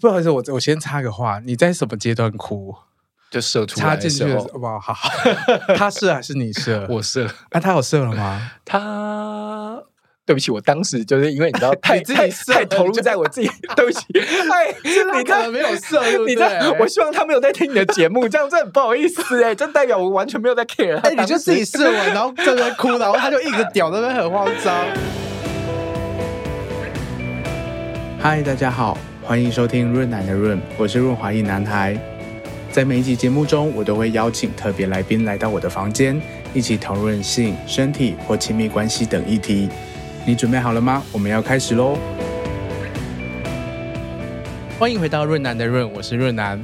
不好意思，我我先插个话，你在什么阶段哭？就射出来的时候，好不好？好，他射还是你射？我射。那、啊、他有射了吗？他。对不起，我当时就是因为你知道 太自己射太投入在我自己。对不起，哎，你可能没有射，你知道？我希望他没有在听你的节目，这样真的很不好意思哎，这代表我完全没有在 care。哎，你就自己射完，然后在那哭，然后他就一直屌在那边很慌张。嗨，大家好，欢迎收听润男的润，我是润滑一男孩。在每一集节目中，我都会邀请特别来宾来到我的房间，一起讨论性、身体或亲密关系等议题。你准备好了吗？我们要开始喽！欢迎回到润男的润，我是润男。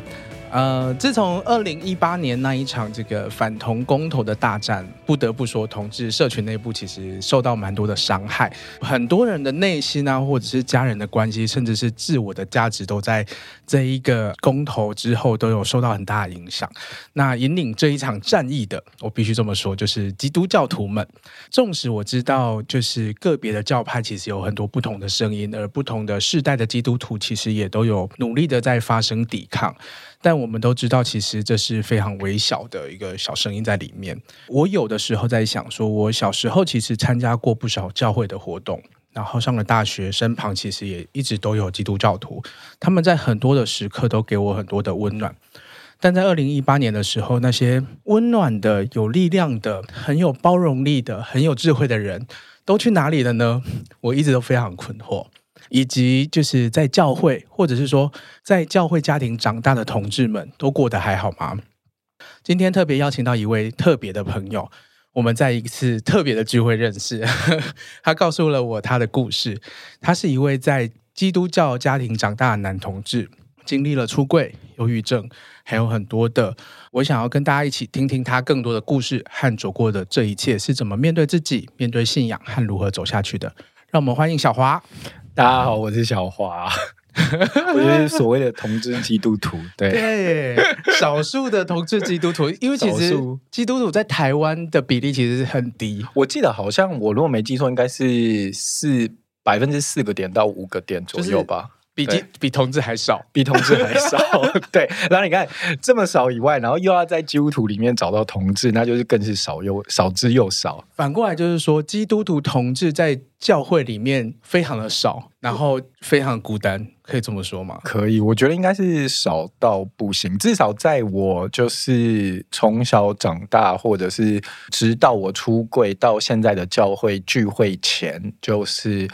呃，自从二零一八年那一场这个反同公投的大战，不得不说，同志社群内部其实受到蛮多的伤害，很多人的内心啊，或者是家人的关系，甚至是自我的价值，都在这一个公投之后都有受到很大的影响。那引领这一场战役的，我必须这么说，就是基督教徒们。纵使我知道，就是个别的教派其实有很多不同的声音，而不同的世代的基督徒其实也都有努力的在发生抵抗。但我们都知道，其实这是非常微小的一个小声音在里面。我有的时候在想，说我小时候其实参加过不少教会的活动，然后上了大学，身旁其实也一直都有基督教徒，他们在很多的时刻都给我很多的温暖。但在二零一八年的时候，那些温暖的、有力量的、很有包容力的、很有智慧的人都去哪里了呢？我一直都非常困惑。以及就是在教会，或者是说在教会家庭长大的同志们，都过得还好吗？今天特别邀请到一位特别的朋友，我们在一次特别的聚会认识，他告诉了我他的故事。他是一位在基督教家庭长大的男同志，经历了出柜、忧郁症，还有很多的。我想要跟大家一起听听他更多的故事和走过的这一切是怎么面对自己、面对信仰和如何走下去的。让我们欢迎小华。大家好，我是小华，我就是所谓的同志基督徒，对，对，少数的同志基督徒，因为其实基督徒在台湾的比例其实是很低，我记得好像我如果没记错，应该是四百分之四个点到五个点左右吧。就是比基比同志还少，比同志还少。对，然后你看这么少以外，然后又要在基督徒里面找到同志，那就是更是少又少之又少。反过来就是说，基督徒同志在教会里面非常的少，然后非常孤单，可以这么说吗？可以，我觉得应该是少到不行。至少在我就是从小长大，或者是直到我出柜到现在的教会聚会前，就是。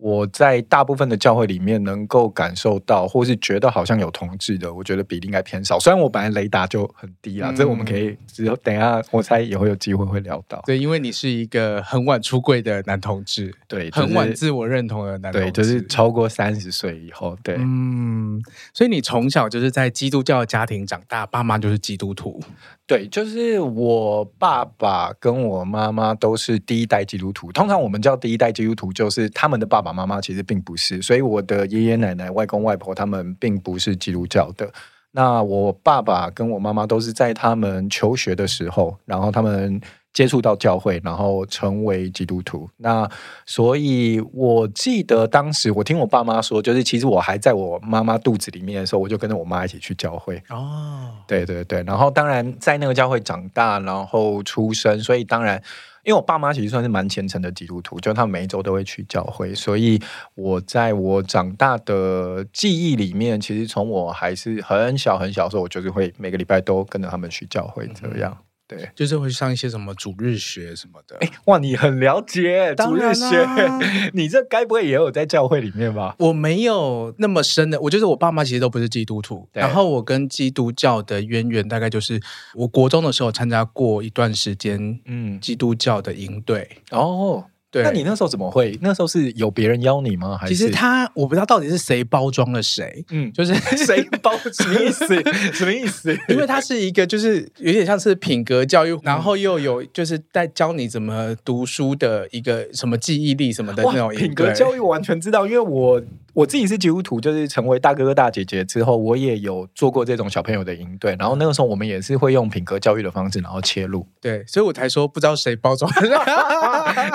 我在大部分的教会里面能够感受到，或是觉得好像有同志的，我觉得比例应该偏少。虽然我本来雷达就很低啊，嗯、这我们可以只有等一下，我猜也会有机会会聊到。对，因为你是一个很晚出柜的男同志，对，就是、很晚自我认同的男同志，对，就是超过三十岁以后，对，嗯，所以你从小就是在基督教的家庭长大，爸妈就是基督徒。对，就是我爸爸跟我妈妈都是第一代基督徒。通常我们叫第一代基督徒，就是他们的爸爸妈妈其实并不是。所以我的爷爷奶奶、外公外婆他们并不是基督教的。那我爸爸跟我妈妈都是在他们求学的时候，然后他们。接触到教会，然后成为基督徒。那所以，我记得当时我听我爸妈说，就是其实我还在我妈妈肚子里面的时候，我就跟着我妈一起去教会。哦，对对对。然后当然在那个教会长大，然后出生，所以当然，因为我爸妈其实算是蛮虔诚的基督徒，就他们每一周都会去教会。所以我在我长大的记忆里面，其实从我还是很小很小的时候，我就是会每个礼拜都跟着他们去教会这样。嗯对，就是会上一些什么主日学什么的。哎，哇，你很了解主日学，你这该不会也有在教会里面吧？我没有那么深的，我就是我爸妈其实都不是基督徒，然后我跟基督教的渊源大概就是我国中的时候参加过一段时间，嗯，基督教的营队哦。对，那你那时候怎么会？那时候是有别人邀你吗？还是其实他我不知道到底是谁包装了谁？嗯，就是 谁包 什么意思？什么意思？因为他是一个就是有点像是品格教育，然后又有就是在教你怎么读书的一个什么记忆力什么的那种品格教育，我完全知道，因为我。我自己是基督徒，就是成为大哥哥大姐姐之后，我也有做过这种小朋友的营队。然后那个时候，我们也是会用品格教育的方式，然后切入。对，所以我才说不知道谁包装。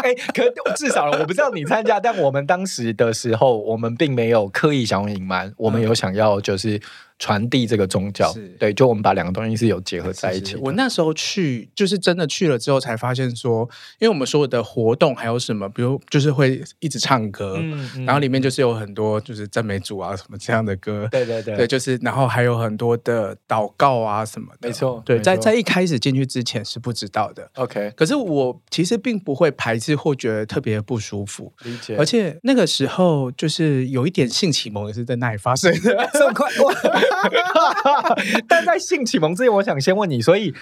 哎，可至少我不知道你参加，但我们当时的时候，我们并没有刻意想要隐瞒，我们有想要就是。传递这个宗教，对，就我们把两个东西是有结合在一起的。我那时候去，就是真的去了之后，才发现说，因为我们所有的活动还有什么，比如就是会一直唱歌，嗯嗯、然后里面就是有很多就是赞美主啊什么这样的歌，对对对，对，就是然后还有很多的祷告啊什么的，没错，对，在在一开始进去之前是不知道的，OK，可是我其实并不会排斥或觉得特别不舒服，理解，而且那个时候就是有一点性启蒙也是在那里发生的，这么？快。但在性启蒙之前，我想先问你，所以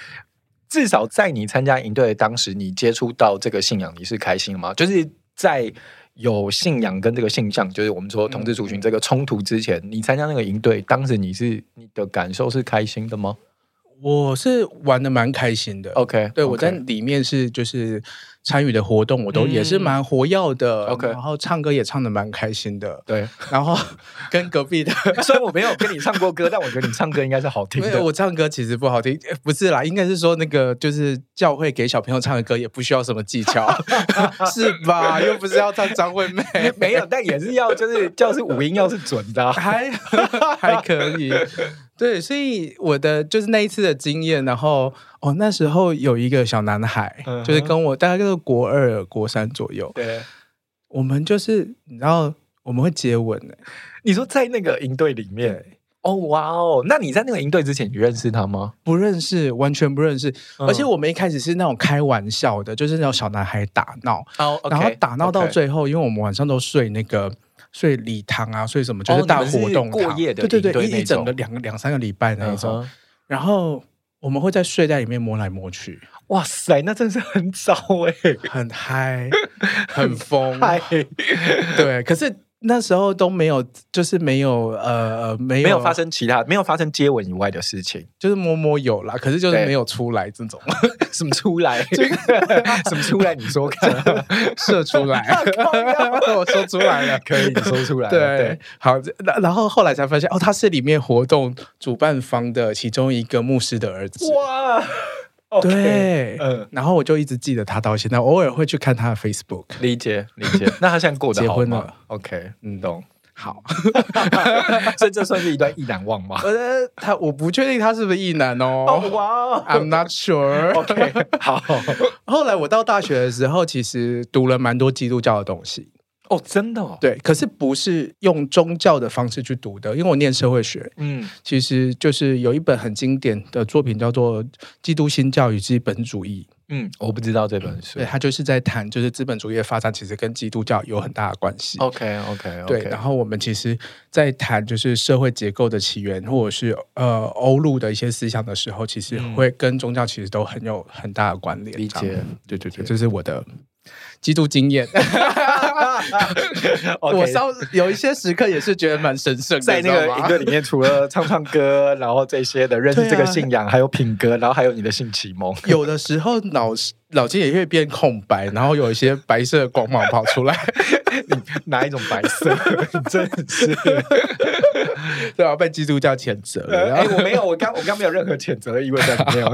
至少在你参加营队的当时，你接触到这个信仰，你是开心的吗？就是在有信仰跟这个性向，就是我们说同志族群这个冲突之前，你参加那个营队，当时你是你的感受是开心的吗？我是玩的蛮开心的。OK，对，我在里面是就是。参与的活动我都也是蛮活跃的.然后唱歌也唱的蛮开心的，对。然后跟隔壁的，虽然我没有跟你唱过歌，但我觉得你唱歌应该是好听的。我唱歌其实不好听，不是啦，应该是说那个就是教会给小朋友唱的歌也不需要什么技巧，是吧？又不是要唱张惠妹，没有，但也是要就是教是五音要是准的，啊，还还可以。对，所以我的就是那一次的经验，然后哦，那时候有一个小男孩，嗯、就是跟我大概就是国二、国三左右。对，我们就是你知道我们会接吻的。你说在那个营队里面，哦哇哦，那你在那个营队之前，你认识他吗？不认识，完全不认识。嗯、而且我们一开始是那种开玩笑的，就是那种小男孩打闹，然后打闹到最后因为我们晚上都睡那个。睡礼堂啊，睡什么就是大活动过夜的，对对对，一整个两个两三个礼拜那种。然后我们会在睡袋里面摸来摸去，哇塞，那真是很早哎，很嗨，很疯，对，可是。那时候都没有，就是没有，呃，没有，没有发生其他，没有发生接吻以外的事情，就是摸摸有啦，可是就是没有出来这种，什么出来，什么出来？你说看，射出来，我说出来了，可以，你说出来，对，好，然后后来才发现，哦，他是里面活动主办方的其中一个牧师的儿子，哇。对，嗯，然后我就一直记得他到现在，偶尔会去看他的 Facebook。理解，理解。那他现在过得好吗？结婚了？OK，嗯，懂。好，所以这算是一段意难忘吗？呃，他我不确定他是不是意难哦。哇，I'm not sure。OK，好。后来我到大学的时候，其实读了蛮多基督教的东西。哦，真的哦，对，可是不是用宗教的方式去读的，因为我念社会学，嗯，其实就是有一本很经典的作品叫做《基督新教与资本主义》，嗯，我不知道这本书，对，他就是在谈，就是资本主义的发展其实跟基督教有很大的关系。OK，OK，对，然后我们其实，在谈就是社会结构的起源，或者是呃欧陆的一些思想的时候，其实会跟宗教其实都很有很大的关联。理解，对对对，这是我的。基督经验，我稍有一些时刻也是觉得蛮神圣，在那个营队里面，除了唱唱歌，然后这些的认识这个信仰，还有品格，然后还有你的性启蒙。有的时候脑脑筋也会变空白，然后有一些白色的光芒跑出来。你哪一种白色？真是，对啊，被基督教谴责了。哎，我没有，我刚我刚没有任何谴责的意味在里面。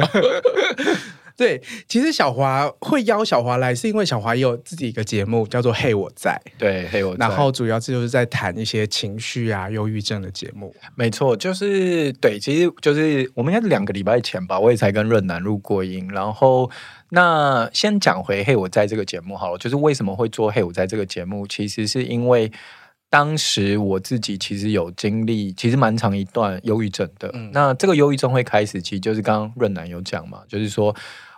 对，其实小华会邀小华来，是因为小华也有自己一个节目，叫做《嘿我在》。对，《嘿我在》，然后主要是就是在谈一些情绪啊、忧郁症的节目。没错，就是对，其实就是我们应该是两个礼拜前吧，我也才跟润南录过音。然后，那先讲回《嘿我在》这个节目好了，就是为什么会做《嘿我在》这个节目，其实是因为当时我自己其实有经历，其实蛮长一段忧郁症的。嗯、那这个忧郁症会开始，其实就是刚刚润南有讲嘛，就是说。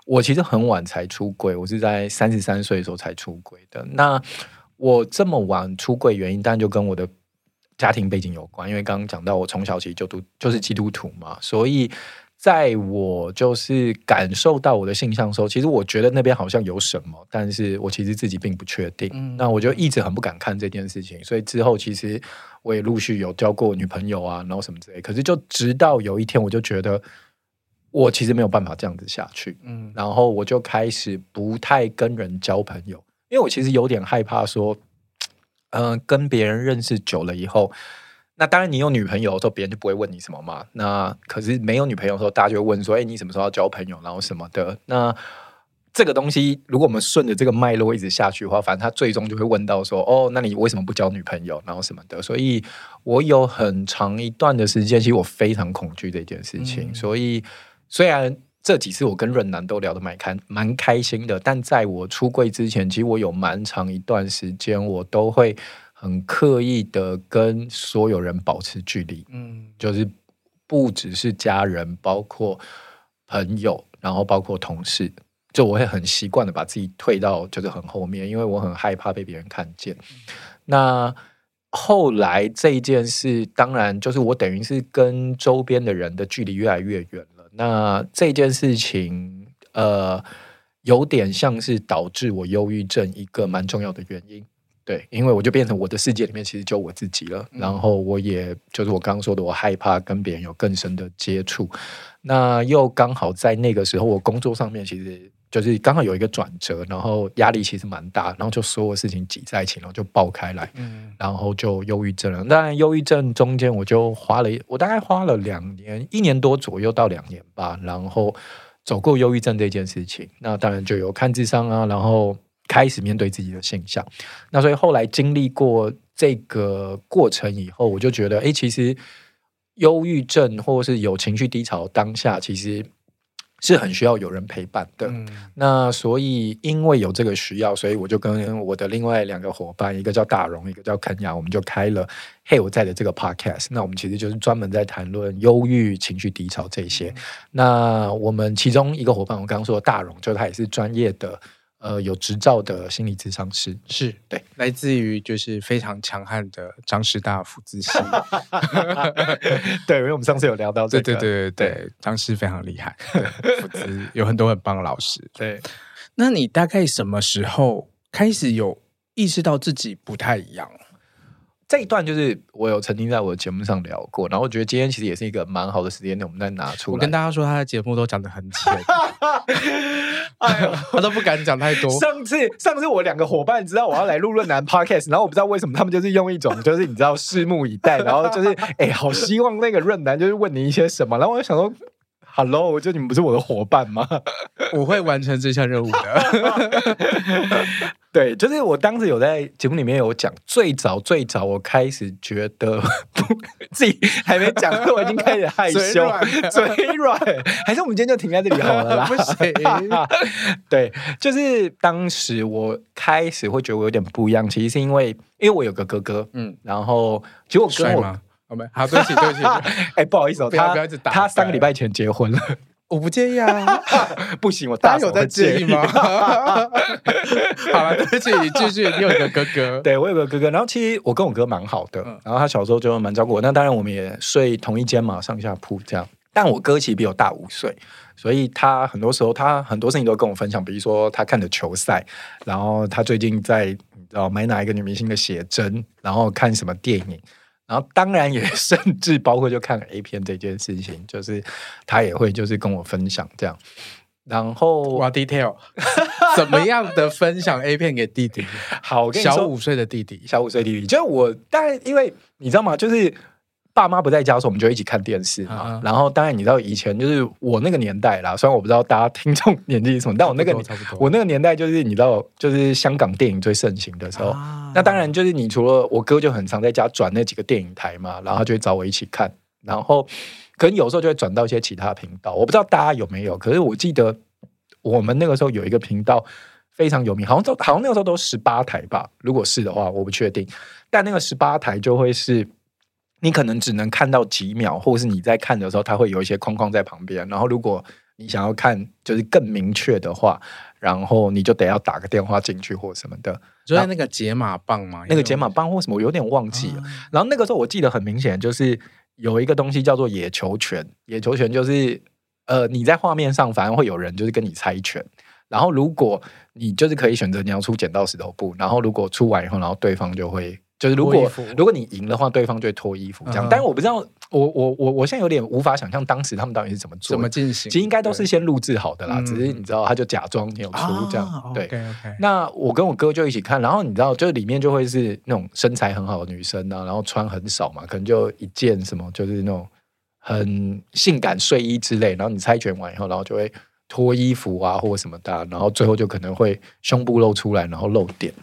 我其实很晚才出柜，我是在三十三岁的时候才出柜的。那我这么晚出柜原因，当然就跟我的家庭背景有关。因为刚刚讲到，我从小其实就读就是基督徒嘛，所以在我就是感受到我的性向的时候，其实我觉得那边好像有什么，但是我其实自己并不确定。嗯、那我就一直很不敢看这件事情，所以之后其实我也陆续有交过女朋友啊，然后什么之类。可是就直到有一天，我就觉得。我其实没有办法这样子下去，嗯，然后我就开始不太跟人交朋友，因为我其实有点害怕说，嗯、呃，跟别人认识久了以后，那当然你有女朋友的时候，别人就不会问你什么嘛。那可是没有女朋友的时候，大家就会问说：“哎，你什么时候要交朋友？然后什么的？”那这个东西，如果我们顺着这个脉络一直下去的话，反正他最终就会问到说：“哦，那你为什么不交女朋友？然后什么的？”所以，我有很长一段的时间，其实我非常恐惧这件事情。嗯、所以，虽然这几次我跟润南都聊得蛮开蛮开心的，但在我出柜之前，其实我有蛮长一段时间，我都会很刻意的跟所有人保持距离。嗯，就是不只是家人，包括朋友，然后包括同事。就我会很习惯的把自己退到就是很后面，因为我很害怕被别人看见。那后来这一件事，当然就是我等于是跟周边的人的距离越来越远了。那这件事情，呃，有点像是导致我忧郁症一个蛮重要的原因。对，因为我就变成我的世界里面其实就我自己了。然后我也就是我刚刚说的，我害怕跟别人有更深的接触。那又刚好在那个时候，我工作上面其实。就是刚好有一个转折，然后压力其实蛮大，然后就所有事情挤在一起，然后就爆开来，嗯，然后就忧郁症了。当然，忧郁症中间我就花了，我大概花了两年，一年多左右到两年吧，然后走过忧郁症这件事情。那当然就有看智商啊，然后开始面对自己的现象。那所以后来经历过这个过程以后，我就觉得，哎，其实忧郁症或者是有情绪低潮当下，其实。是很需要有人陪伴的，嗯、那所以因为有这个需要，所以我就跟我的另外两个伙伴，一个叫大荣，一个叫肯雅，我们就开了《嘿我在》的这个 podcast。那我们其实就是专门在谈论忧郁、情绪低潮这些。嗯、那我们其中一个伙伴，我刚刚说的大荣，就他也是专业的。呃，有执照的心理咨商师是对，来自于就是非常强悍的张师大辅咨系。对，因为我们上次有聊到这个，对对对对对，张师非常厉害，辅咨有很多很棒的老师。对，那你大概什么时候开始有意识到自己不太一样？这一段就是我有曾经在我的节目上聊过，然后我觉得今天其实也是一个蛮好的时间点，我们再拿出来。我跟大家说，他的节目都讲的很浅，哎呦，他都不敢讲太多。上次上次我两个伙伴知道我要来录润男 Podcast，然后我不知道为什么他们就是用一种就是你知道拭目以待，然后就是哎、欸，好希望那个润男就是问你一些什么，然后我就想说。Hello，就你们不是我的伙伴吗？我会完成这项任务的。对，就是我当时有在节目里面有讲，最早最早我开始觉得自己还没讲，我已经开始害羞，嘴软，还是我们今天就停在这里好了啦？不行。对，就是当时我开始会觉得我有点不一样，其实是因为因为我有个哥哥，嗯，然后结果跟我。好，对不起，对不起。哎，不好意思，他他三个礼拜前结婚了，我不介意啊。不行，我大有在介意吗？好了，对不起，继续。你有一个哥哥，对我有个哥哥。然后其实我跟我哥蛮好的，然后他小时候就蛮照顾我。那当然我们也睡同一间嘛，上下铺这样。但我哥其实比我大五岁，所以他很多时候他很多事情都跟我分享，比如说他看的球赛，然后他最近在你知道买哪一个女明星的写真，然后看什么电影。然后当然也甚至包括就看 A 片这件事情，就是他也会就是跟我分享这样。然后哇，detail 怎么样的分享 A 片给弟弟？好，小五岁的弟弟，小五岁弟弟，就是我。当然，因为你知道吗？就是。爸妈不在家的时候，我们就一起看电视嘛。啊、然后，当然你知道以前就是我那个年代啦。虽然我不知道大家听众年纪是什么，但我那个我那个年代就是你知道，就是香港电影最盛行的时候。啊、那当然就是你除了我哥就很常在家转那几个电影台嘛，然后他就会找我一起看。然后可能有时候就会转到一些其他频道，我不知道大家有没有。可是我记得我们那个时候有一个频道非常有名，好像都好像那个时候都十八台吧。如果是的话，我不确定。但那个十八台就会是。你可能只能看到几秒，或者是你在看的时候，它会有一些框框在旁边。然后，如果你想要看就是更明确的话，然后你就得要打个电话进去或什么的。就在那个解码棒嘛，那个解码棒或什么，我有点忘记了。啊、然后那个时候我记得很明显，就是有一个东西叫做野球拳。野球拳就是呃，你在画面上反而会有人就是跟你猜拳。然后如果你就是可以选择你要出剪刀石头布，然后如果出完以后，然后对方就会。就是如果如果你赢的话，对方就会脱衣服这样。但是我不知道，我我我我现在有点无法想象当时他们到底是怎么做，怎么进行。其实应该都是先录制好的啦，只是你知道，他就假装有出这样。对，那我跟我哥就一起看，然后你知道，就里面就会是那种身材很好的女生啊，然后穿很少嘛，可能就一件什么，就是那种很性感睡衣之类。然后你猜拳完以后，然后就会脱衣服啊，或者什么的，然后最后就可能会胸部露出来，然后露点。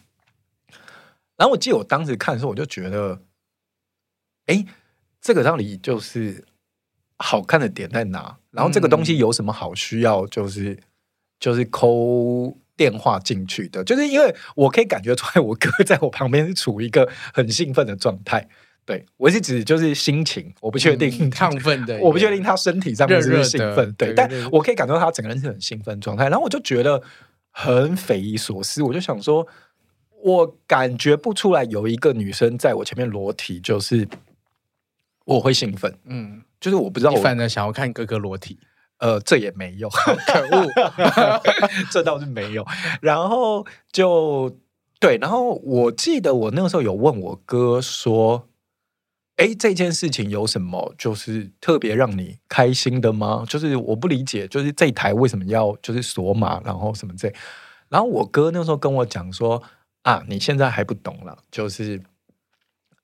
然后我记得我当时看的时候，我就觉得，哎，这个到底就是好看的点在哪？然后这个东西有什么好需要？就是就是抠电话进去的，就是因为我可以感觉出来，我哥在我旁边是处于一个很兴奋的状态。对，我是指就是心情，我不确定亢奋的，我不确定他身体上面是不是兴奋。对，但我可以感受到他整个人是很兴奋状态。然后我就觉得很匪夷所思，我就想说。我感觉不出来有一个女生在我前面裸体，就是我会兴奋。嗯，就是我不知道我，我反正想要看哥哥裸体。呃，这也没有，可恶，这倒是没有。然后就对，然后我记得我那个时候有问我哥说：“哎，这件事情有什么就是特别让你开心的吗？就是我不理解，就是这一台为什么要就是锁码，然后什么这？然后我哥那时候跟我讲说。啊，你现在还不懂了，就是。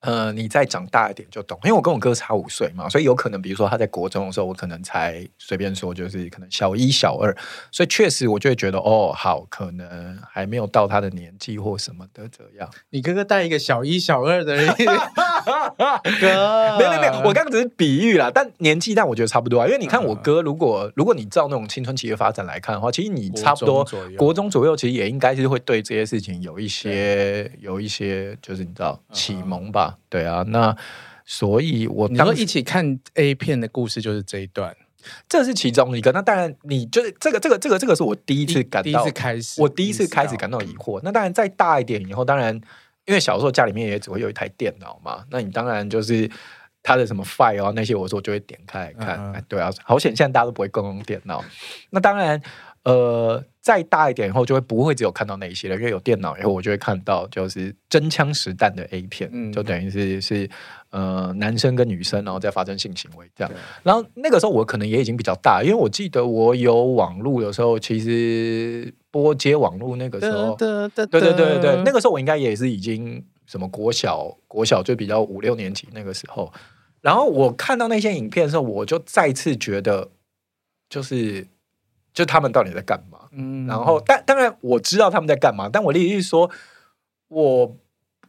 呃，你再长大一点就懂，因为我跟我哥差五岁嘛，所以有可能，比如说他在国中的时候，我可能才随便说，就是可能小一、小二，所以确实我就会觉得，哦，好，可能还没有到他的年纪或什么的这样。你哥哥带一个小一、小二的，哥，没有没有我刚刚只是比喻啦，但年纪，但我觉得差不多啊，因为你看我哥，如果如果你照那种青春期的发展来看的话，其实你差不多国中，左右，其实也应该是会对这些事情有一些有一些，就是你知道启蒙吧。对啊，那所以我当时一起看 A 片的故事就是这一段，这是其中一个。那当然，你就是这个这个这个这个是我第一次感到，第一次开始，我第一次开始感到疑惑。那当然，再大一点以后，当然因为小时候家里面也只会有一台电脑嘛，那你当然就是它的什么 file 啊那些，我说我就会点开来看。嗯嗯对啊，好险现在大家都不会共用电脑。那当然。呃，再大一点以后，就会不会只有看到那些了，因为有电脑以后，我就会看到就是真枪实弹的 A 片，嗯、就等于是是呃男生跟女生然后再发生性行为这样。然后那个时候我可能也已经比较大，因为我记得我有网络的时候，其实拨接网络那个时候，对对对对对，那个时候我应该也是已经什么国小国小就比较五六年级那个时候。然后我看到那些影片的时候，我就再次觉得就是。就他们到底在干嘛？嗯，然后，但当然我知道他们在干嘛，但我的意思是说，我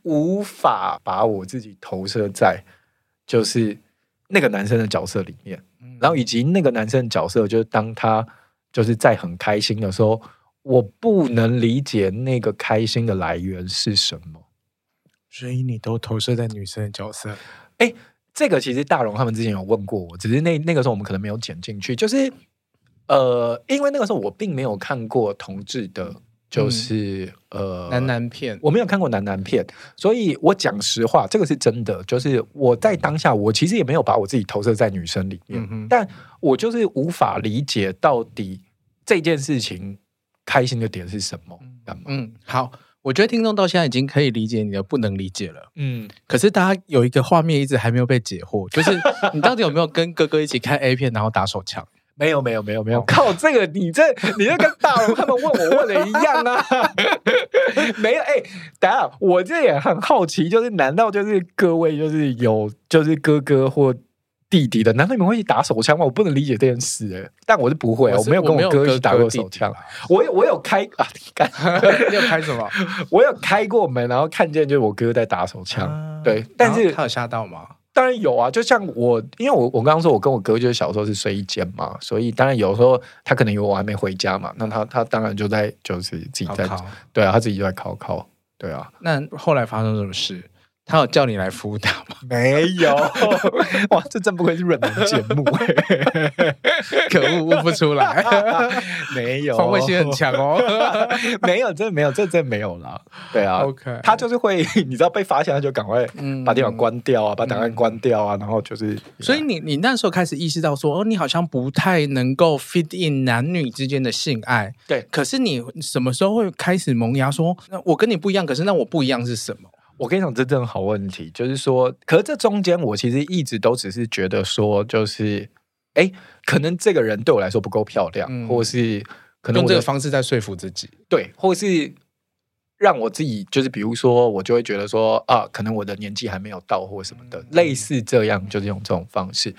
无法把我自己投射在就是那个男生的角色里面，嗯，然后以及那个男生的角色，就是当他就是在很开心的时候，我不能理解那个开心的来源是什么，所以你都投射在女生的角色。哎，这个其实大荣他们之前有问过我，只是那那个时候我们可能没有剪进去，就是。呃，因为那个时候我并没有看过同志的，就是、嗯、呃男男片，我没有看过男男片，所以我讲实话，这个是真的。就是我在当下，我其实也没有把我自己投射在女生里面，嗯、但我就是无法理解到底这件事情开心的点是什么。嗯，好，我觉得听众到现在已经可以理解你的不能理解了。嗯，可是大家有一个画面一直还没有被解惑，就是你到底有没有跟哥哥一起看 A 片，然后打手枪？没有没有没有没有，靠这个你这你这跟大龙他们问我问的一样啊，没有哎、欸，等下我这也很好奇，就是难道就是各位就是有就是哥哥或弟弟的，难道你们会去打手枪吗？我不能理解这件事哎，但我是不会，我，没有跟我哥一起打过手枪，我有我有开啊，你有开什么？我有开过门，然后看见就是我哥在打手枪，啊、对，但是他有吓到吗？当然有啊，就像我，因为我我刚刚说，我跟我哥就是小时候是睡一间嘛，所以当然有时候他可能以为我还没回家嘛，那他他当然就在就是自己在考考对啊，他自己就在考考，对啊。那后来发生什么事？他有叫你来辅导吗？没有，哇，这真不愧是润男节目，可恶，悟不出来，没有，防卫心很强哦，没有，真的没有，这真的没有啦。对啊，OK，他就是会，你知道被发现他就赶快把电脑关掉啊，把档案关掉啊，然后就是，所以你你那时候开始意识到说，哦，你好像不太能够 fit in 男女之间的性爱，对，可是你什么时候会开始萌芽说，那我跟你不一样，可是那我不一样是什么？我跟你讲，这真的好问题，就是说，可是这中间我其实一直都只是觉得说，就是，哎，可能这个人对我来说不够漂亮，嗯、或是可能用这个方式在说服自己，对，或是让我自己，就是比如说，我就会觉得说，啊，可能我的年纪还没有到，或什么的，嗯、类似这样，就是用这种方式。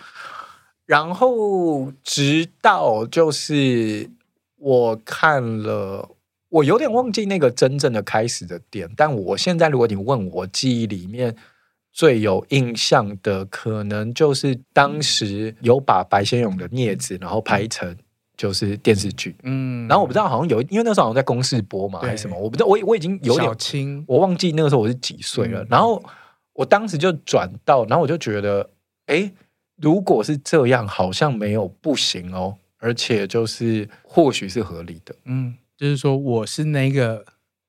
然后直到就是我看了。我有点忘记那个真正的开始的点，但我现在如果你问我记忆里面最有印象的，可能就是当时有把白先勇的《镊子》然后拍成就是电视剧，嗯，然后我不知道好像有，因为那时候好像在公视播嘛，还是什么，我不知道，我我已经有点轻，我忘记那个时候我是几岁了。然后我当时就转到，然后我就觉得，哎，如果是这样，好像没有不行哦，而且就是或许是合理的，嗯。就是说，我是那个，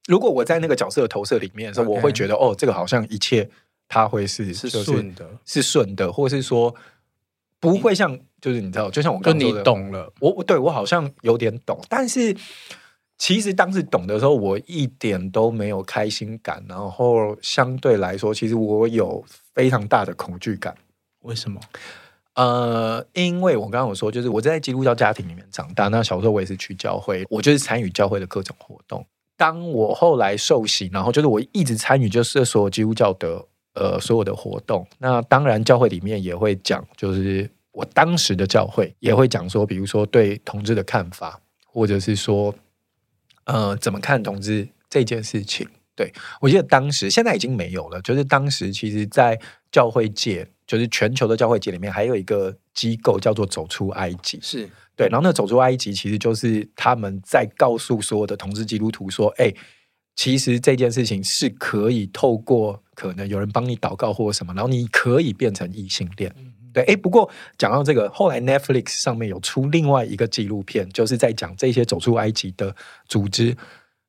如果我在那个角色的投射里面的时候，Okay. 我会觉得，哦，这个好像一切它会是是顺的，是顺的，或是说不会像，就是你知道，就像我刚你懂了，我我对我好像有点懂，但是其实当时懂的时候，我一点都没有开心感，然后相对来说，其实我有非常大的恐惧感。为什么？呃，因为我刚刚有说，就是我在基督教家庭里面长大，那小时候我也是去教会，我就是参与教会的各种活动。当我后来受洗，然后就是我一直参与，就是所有基督教的呃所有的活动。那当然，教会里面也会讲，就是我当时的教会也会讲说，比如说对同志的看法，或者是说呃怎么看同志这件事情。对，我记得当时，现在已经没有了。就是当时，其实，在教会界，就是全球的教会界里面，还有一个机构叫做“走出埃及”。是对，然后那“走出埃及”其实就是他们在告诉所有的同志基督徒说：“哎，其实这件事情是可以透过可能有人帮你祷告或者什么，然后你可以变成异性恋。嗯”对，哎，不过讲到这个，后来 Netflix 上面有出另外一个纪录片，就是在讲这些走出埃及的组织。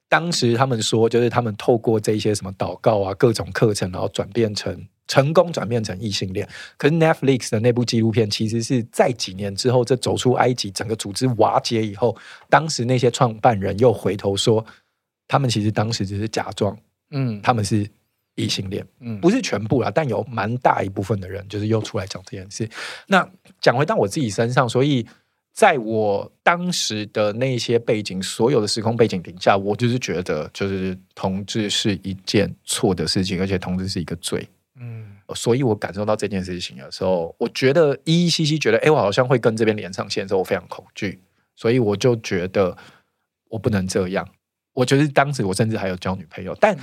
当时他们说，就是他们透过这些什么祷告啊，各种课程，然后转变成成功转变成异性恋。可是 Netflix 的那部纪录片，其实是在几年之后，这走出埃及整个组织瓦解以后，当时那些创办人又回头说，他们其实当时只是假装，嗯，他们是异性恋，嗯，不是全部啦，但有蛮大一部分的人就是又出来讲这件事。那讲回到我自己身上，所以。在我当时的那些背景，所有的时空背景底下，我就是觉得，就是同志是一件错的事情，而且同志是一个罪。嗯，所以我感受到这件事情的时候，我觉得依依稀稀觉得，哎，我好像会跟这边连上线的时候，我非常恐惧，所以我就觉得我不能这样。我觉得当时我甚至还有交女朋友，但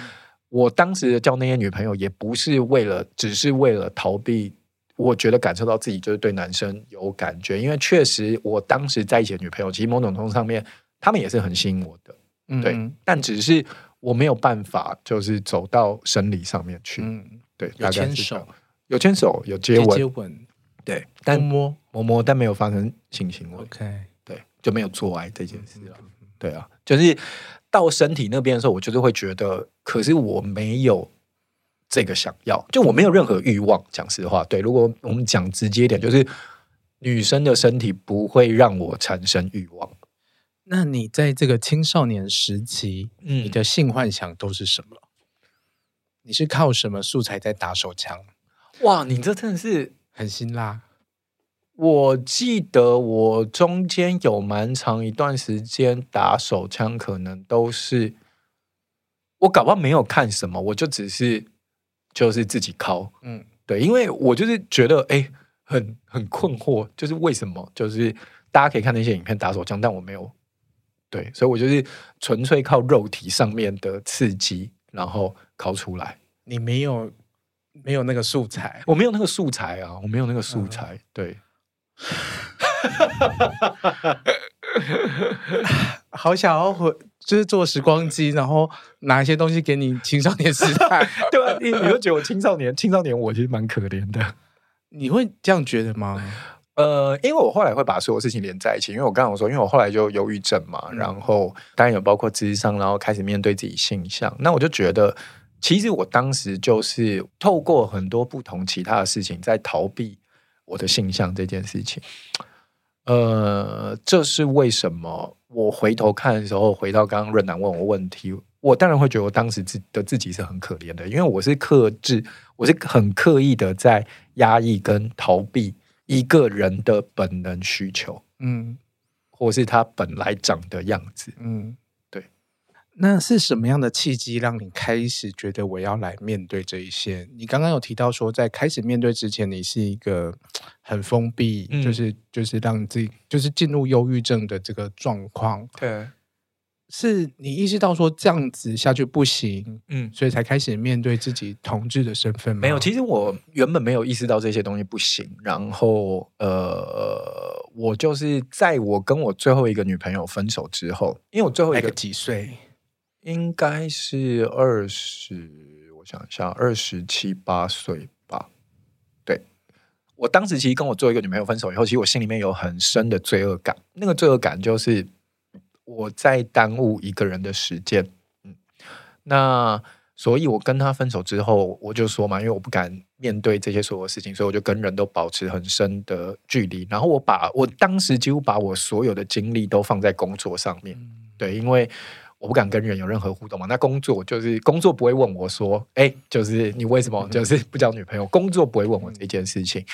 我当时交那些女朋友也不是为了，只是为了逃避。我觉得感受到自己就是对男生有感觉，因为确实我当时在一起的女朋友，其实某种程度上面，他们也是很吸引我的，嗯、对。但只是我没有办法，就是走到生理上面去，嗯、对。有牵手，有牵手，有接吻，接吻，对。但摸摸摸，但没有发生性行为，OK，对，就没有做爱这件事了。嗯、对啊，就是到身体那边的时候，我就是会觉得，可是我没有。这个想要，就我没有任何欲望。讲实话，对，如果我们讲直接一点，就是女生的身体不会让我产生欲望。那你在这个青少年时期，嗯，你的性幻想都是什么？你是靠什么素材在打手枪？哇，你这真的是很辛辣。我记得我中间有蛮长一段时间打手枪，可能都是我搞不好没有看什么，我就只是。就是自己敲，嗯，对，因为我就是觉得，哎、欸，很很困惑，就是为什么？就是大家可以看那些影片打手枪，但我没有，对，所以我就是纯粹靠肉体上面的刺激，然后敲出来。你没有没有那个素材，我没有那个素材啊，我没有那个素材，嗯、对。好想要回，就是坐时光机，然后拿一些东西给你青少年时代，对吧？你你会觉得我青少年，青少年我其实蛮可怜的，你会这样觉得吗？呃，因为我后来会把所有事情连在一起，因为我刚刚说，因为我后来就忧郁症嘛，嗯、然后当然有包括智商，然后开始面对自己形象，那我就觉得，其实我当时就是透过很多不同其他的事情，在逃避我的性向这件事情。呃，这是为什么？我回头看的时候，回到刚刚润男问我问题，我当然会觉得我当时自的自己是很可怜的，因为我是克制，我是很刻意的在压抑跟逃避一个人的本能需求，嗯，或是他本来长的样子，嗯。那是什么样的契机让你开始觉得我要来面对这一些？你刚刚有提到说，在开始面对之前，你是一个很封闭，嗯、就是就是让自己就是进入忧郁症的这个状况。对，是你意识到说这样子下去不行，嗯，所以才开始面对自己同志的身份吗？没有，其实我原本没有意识到这些东西不行。然后，呃，我就是在我跟我最后一个女朋友分手之后，因为我最后一个几岁？应该是二十，我想一下，二十七八岁吧。对，我当时其实跟我做一个女朋友分手以后，其实我心里面有很深的罪恶感。那个罪恶感就是我在耽误一个人的时间。嗯，那所以，我跟他分手之后，我就说嘛，因为我不敢面对这些所有事情，所以我就跟人都保持很深的距离。然后，我把我当时几乎把我所有的精力都放在工作上面。对，因为。我不敢跟人有任何互动嘛。那工作就是工作，不会问我说：“哎、欸，就是你为什么就是不交女朋友？”工作不会问我这件事情。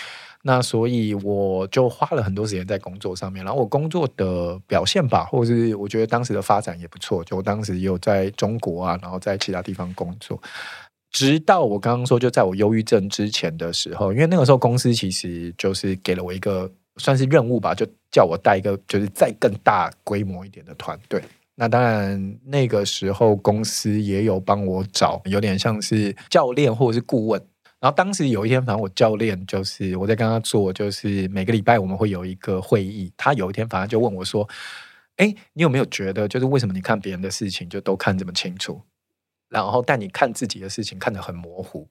那所以我就花了很多时间在工作上面。然后我工作的表现吧，或者是我觉得当时的发展也不错。就我当时也有在中国啊，然后在其他地方工作。直到我刚刚说，就在我忧郁症之前的时候，因为那个时候公司其实就是给了我一个算是任务吧，就叫我带一个就是再更大规模一点的团队。那当然，那个时候公司也有帮我找，有点像是教练或者是顾问。然后当时有一天，反正我教练就是我在跟他做，就是每个礼拜我们会有一个会议。他有一天反正就问我说：“哎，你有没有觉得，就是为什么你看别人的事情就都看这么清楚，然后但你看自己的事情看得很模糊？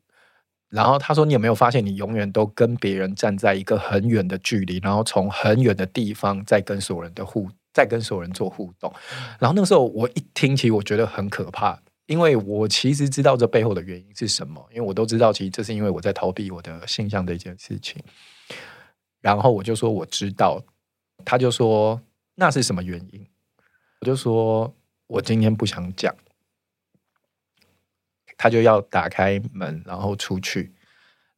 然后他说，你有没有发现，你永远都跟别人站在一个很远的距离，然后从很远的地方在跟所有人的互。”在跟所有人做互动，然后那个时候我一听，其实我觉得很可怕，因为我其实知道这背后的原因是什么，因为我都知道，其实这是因为我在逃避我的性向的一件事情。然后我就说我知道，他就说那是什么原因？我就说我今天不想讲，他就要打开门，然后出去。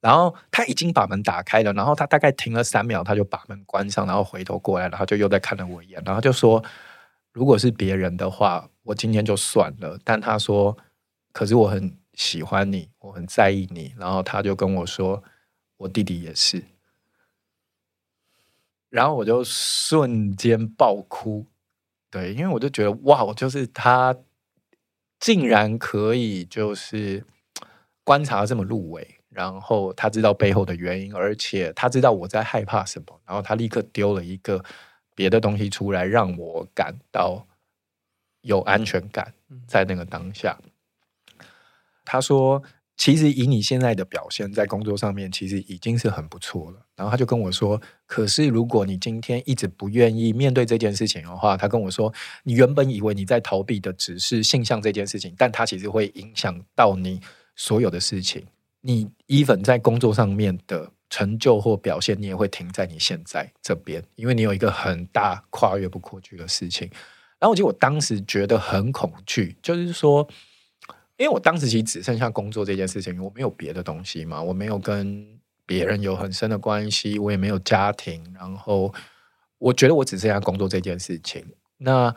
然后他已经把门打开了，然后他大概停了三秒，他就把门关上，然后回头过来，然后就又再看了我一眼，然后就说：“如果是别人的话，我今天就算了。”但他说：“可是我很喜欢你，我很在意你。”然后他就跟我说：“我弟弟也是。”然后我就瞬间爆哭，对，因为我就觉得哇，我就是他，竟然可以就是观察这么入微。然后他知道背后的原因，而且他知道我在害怕什么，然后他立刻丢了一个别的东西出来，让我感到有安全感。在那个当下，他说：“其实以你现在的表现，在工作上面其实已经是很不错了。”然后他就跟我说：“可是如果你今天一直不愿意面对这件事情的话，他跟我说，你原本以为你在逃避的只是性向这件事情，但它其实会影响到你所有的事情。”你 even 在工作上面的成就或表现，你也会停在你现在这边，因为你有一个很大跨越不过去的事情。然后我记得我当时觉得很恐惧，就是说，因为我当时其实只剩下工作这件事情，我没有别的东西嘛，我没有跟别人有很深的关系，我也没有家庭，然后我觉得我只剩下工作这件事情。那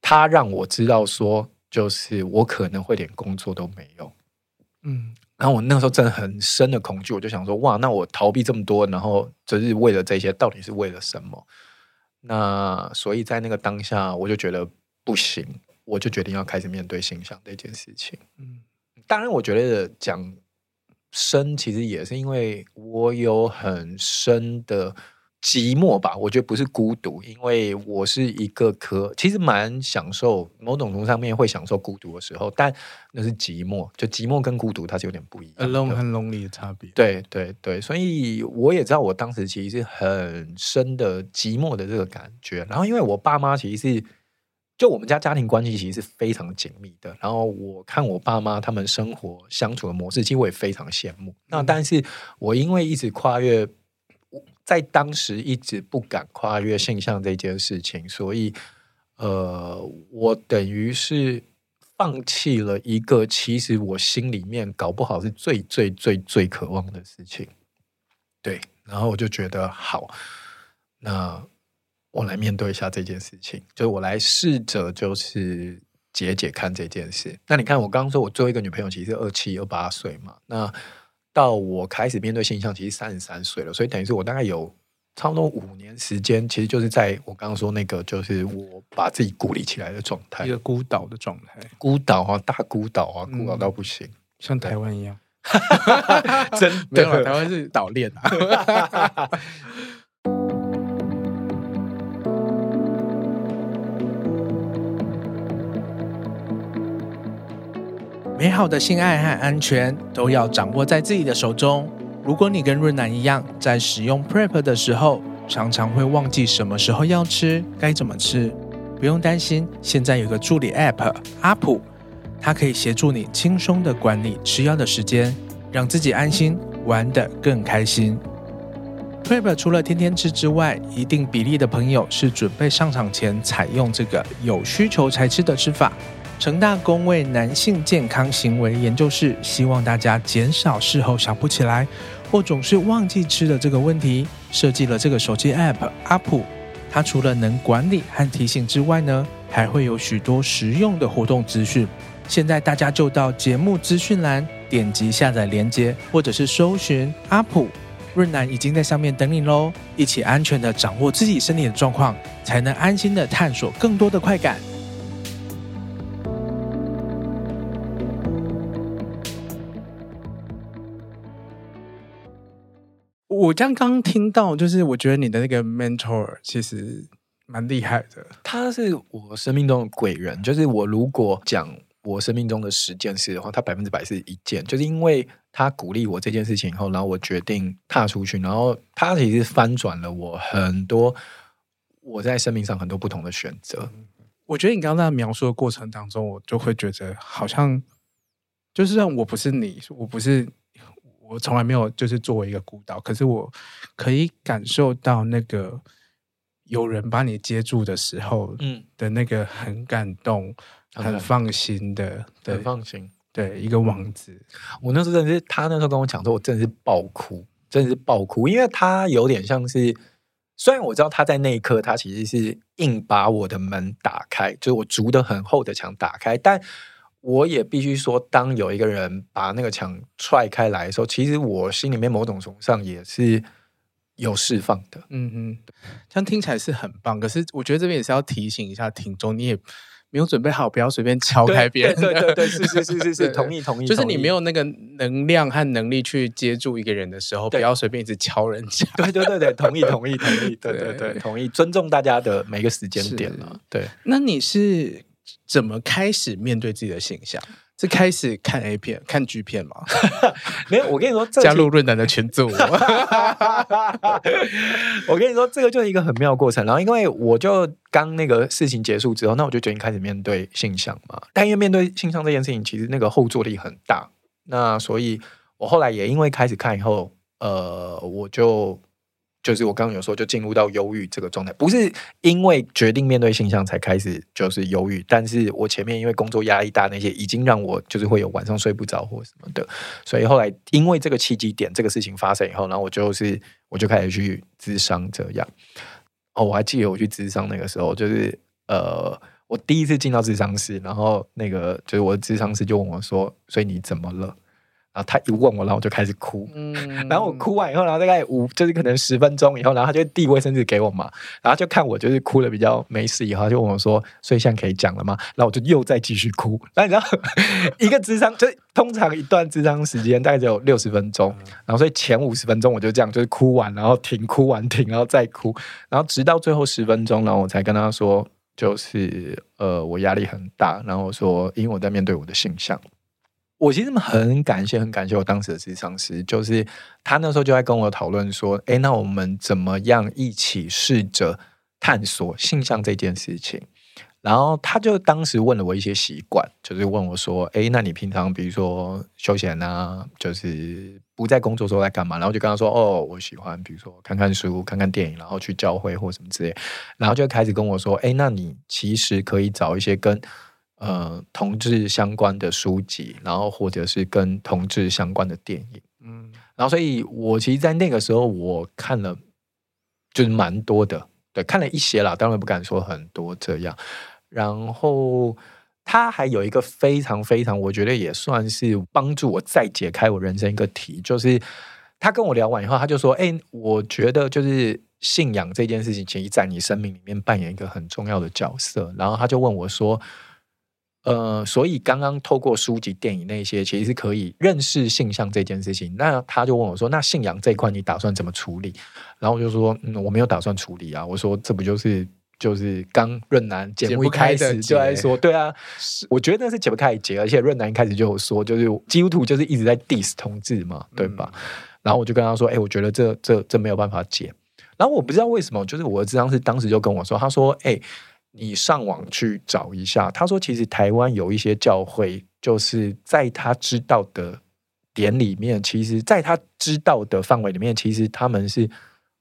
他让我知道说，就是我可能会连工作都没有。嗯，然后我那个时候真的很深的恐惧，我就想说，哇，那我逃避这么多，然后就是为了这些，到底是为了什么？那所以在那个当下，我就觉得不行，我就决定要开始面对形象这件事情。嗯，当然，我觉得讲深，其实也是因为我有很深的。寂寞吧，我觉得不是孤独，因为我是一个可其实蛮享受某种程度上面会享受孤独的时候，但那是寂寞，就寂寞跟孤独它是有点不一样，alone 和 lonely 的差别。对对对，所以我也知道我当时其实是很深的寂寞的这个感觉。然后因为我爸妈其实是，就我们家家庭关系其实是非常紧密的。然后我看我爸妈他们生活相处的模式，其实我也非常羡慕。那但是我因为一直跨越。在当时一直不敢跨越性向这件事情，所以，呃，我等于是放弃了一个其实我心里面搞不好是最最最最渴望的事情。对，然后我就觉得好，那我来面对一下这件事情，就我来试着就是解解看这件事。那你看，我刚刚说我最后一个女朋友其实二七二八岁嘛，那到我开始面对现象，其实三十三岁了，所以等于是我大概有。差不多五年时间，其实就是在我刚刚说那个，就是我把自己孤立起来的状态，一个孤岛的状态，孤岛啊，大孤岛啊，孤岛到不行，像台湾一样，真的，台湾是岛链啊。美好的性爱和安全都要掌握在自己的手中。如果你跟润南一样，在使用 PrEP 的时候，常常会忘记什么时候要吃，该怎么吃，不用担心，现在有个助理 App 阿普，它可以协助你轻松的管理吃药的时间，让自己安心，玩得更开心。PrEP 除了天天吃之外，一定比例的朋友是准备上场前采用这个有需求才吃的吃法。成大公卫男性健康行为研究室希望大家减少事后想不起来或总是忘记吃的这个问题，设计了这个手机 App 阿普。它除了能管理和提醒之外呢，还会有许多实用的活动资讯。现在大家就到节目资讯栏点击下载链接，或者是搜寻阿普，润男已经在上面等你喽。一起安全的掌握自己身体的状况，才能安心的探索更多的快感。我刚刚听到，就是我觉得你的那个 mentor 其实蛮厉害的。他是我生命中的贵人，就是我如果讲我生命中的十件事的话，他百分之百是一件，就是因为他鼓励我这件事情以后，然后我决定踏出去，然后他其实翻转了我很多我在生命上很多不同的选择。我觉得你刚刚在描述的过程当中，我就会觉得好像就是让我不是你，我不是。我从来没有就是作为一个孤岛，可是我可以感受到那个有人把你接住的时候，嗯，的那个很感动、嗯、很放心的，对，很放心，对，一个王子。我那时候真的是，他那时候跟我讲说，我真的是爆哭，真的是爆哭，因为他有点像是，虽然我知道他在那一刻，他其实是硬把我的门打开，就是我筑的很厚的墙打开，但。我也必须说，当有一个人把那个墙踹开来的时候，其实我心里面某种程度上也是有释放的。嗯嗯，这样听起来是很棒。可是我觉得这边也是要提醒一下听众，你也没有准备好，不要随便敲开别人。对对对，对，是是是是 是，同意同意。就是你没有那个能量和能力去接住一个人的时候，不要随便一直敲人家。对对对对，同意同意同意，对对对，同意，尊重大家的每个时间点了。对，那你是？怎么开始面对自己的形象？是开始看 A 片、看 G 片吗？没有，我跟你说，加入润男的群组。我跟你说，这个就是一个很妙的过程。然后，因为我就刚那个事情结束之后，那我就决定开始面对性向嘛。但因为面对性向这件事情，其实那个后坐力很大。那所以，我后来也因为开始看以后，呃，我就。就是我刚刚有说，就进入到忧郁这个状态，不是因为决定面对性向才开始就是忧郁，但是我前面因为工作压力大那些，已经让我就是会有晚上睡不着或什么的，所以后来因为这个契机点，这个事情发生以后，然后我就是我就开始去咨商这样。哦，我还记得我去咨商那个时候，就是呃，我第一次进到咨商室，然后那个就是我的咨商师就问我说：“所以你怎么了？”然后他一问我，然后我就开始哭。嗯，然后我哭完以后，然后大概五，就是可能十分钟以后，然后他就递卫生纸给我嘛。然后就看我就是哭的比较没事，以后就问我说：“所以现在可以讲了吗？”然后我就又再继续哭。然后你知道，一个智商就通常一段智商时间大概只有六十分钟。然后所以前五十分钟我就这样，就是哭完，然后停，哭完停，然后再哭，然后直到最后十分钟，然后我才跟他说，就是呃，我压力很大。然后我说，因为我在面对我的性向。我其实很感谢，很感谢我当时的咨商师，就是他那时候就在跟我讨论说，哎，那我们怎么样一起试着探索性向这件事情？然后他就当时问了我一些习惯，就是问我说，哎，那你平常比如说休闲啊，就是不在工作时候在干嘛？然后就跟他说，哦，我喜欢比如说看看书、看看电影，然后去教会或什么之类。然后就开始跟我说，哎，那你其实可以找一些跟呃同志相关的书籍，然后或者是跟同志相关的电影，嗯，然后所以我其实，在那个时候我看了就是蛮多的，对，看了一些啦，当然不敢说很多这样。然后他还有一个非常非常，我觉得也算是帮助我再解开我人生一个题，就是他跟我聊完以后，他就说：“哎，我觉得就是。”信仰这件事情，其实在你生命里面扮演一个很重要的角色。然后他就问我说：“呃，所以刚刚透过书籍、电影那些，其实是可以认识性向这件事情。那他就问我说：‘那信仰这一块，你打算怎么处理？’然后我就说：‘嗯，我没有打算处理啊。’我说：‘这不就是就是刚润南节目一开始就来说，对啊，我觉得那是解不开的结。而且润南一开始就有说，就是基督徒就是一直在 diss 同志嘛，对吧？嗯、然后我就跟他说：‘哎，我觉得这这这没有办法解。’然后我不知道为什么，就是我的智商是当时就跟我说，他说：“哎，你上网去找一下。”他说：“其实台湾有一些教会，就是在他知道的点里面，其实在他知道的范围里面，其实他们是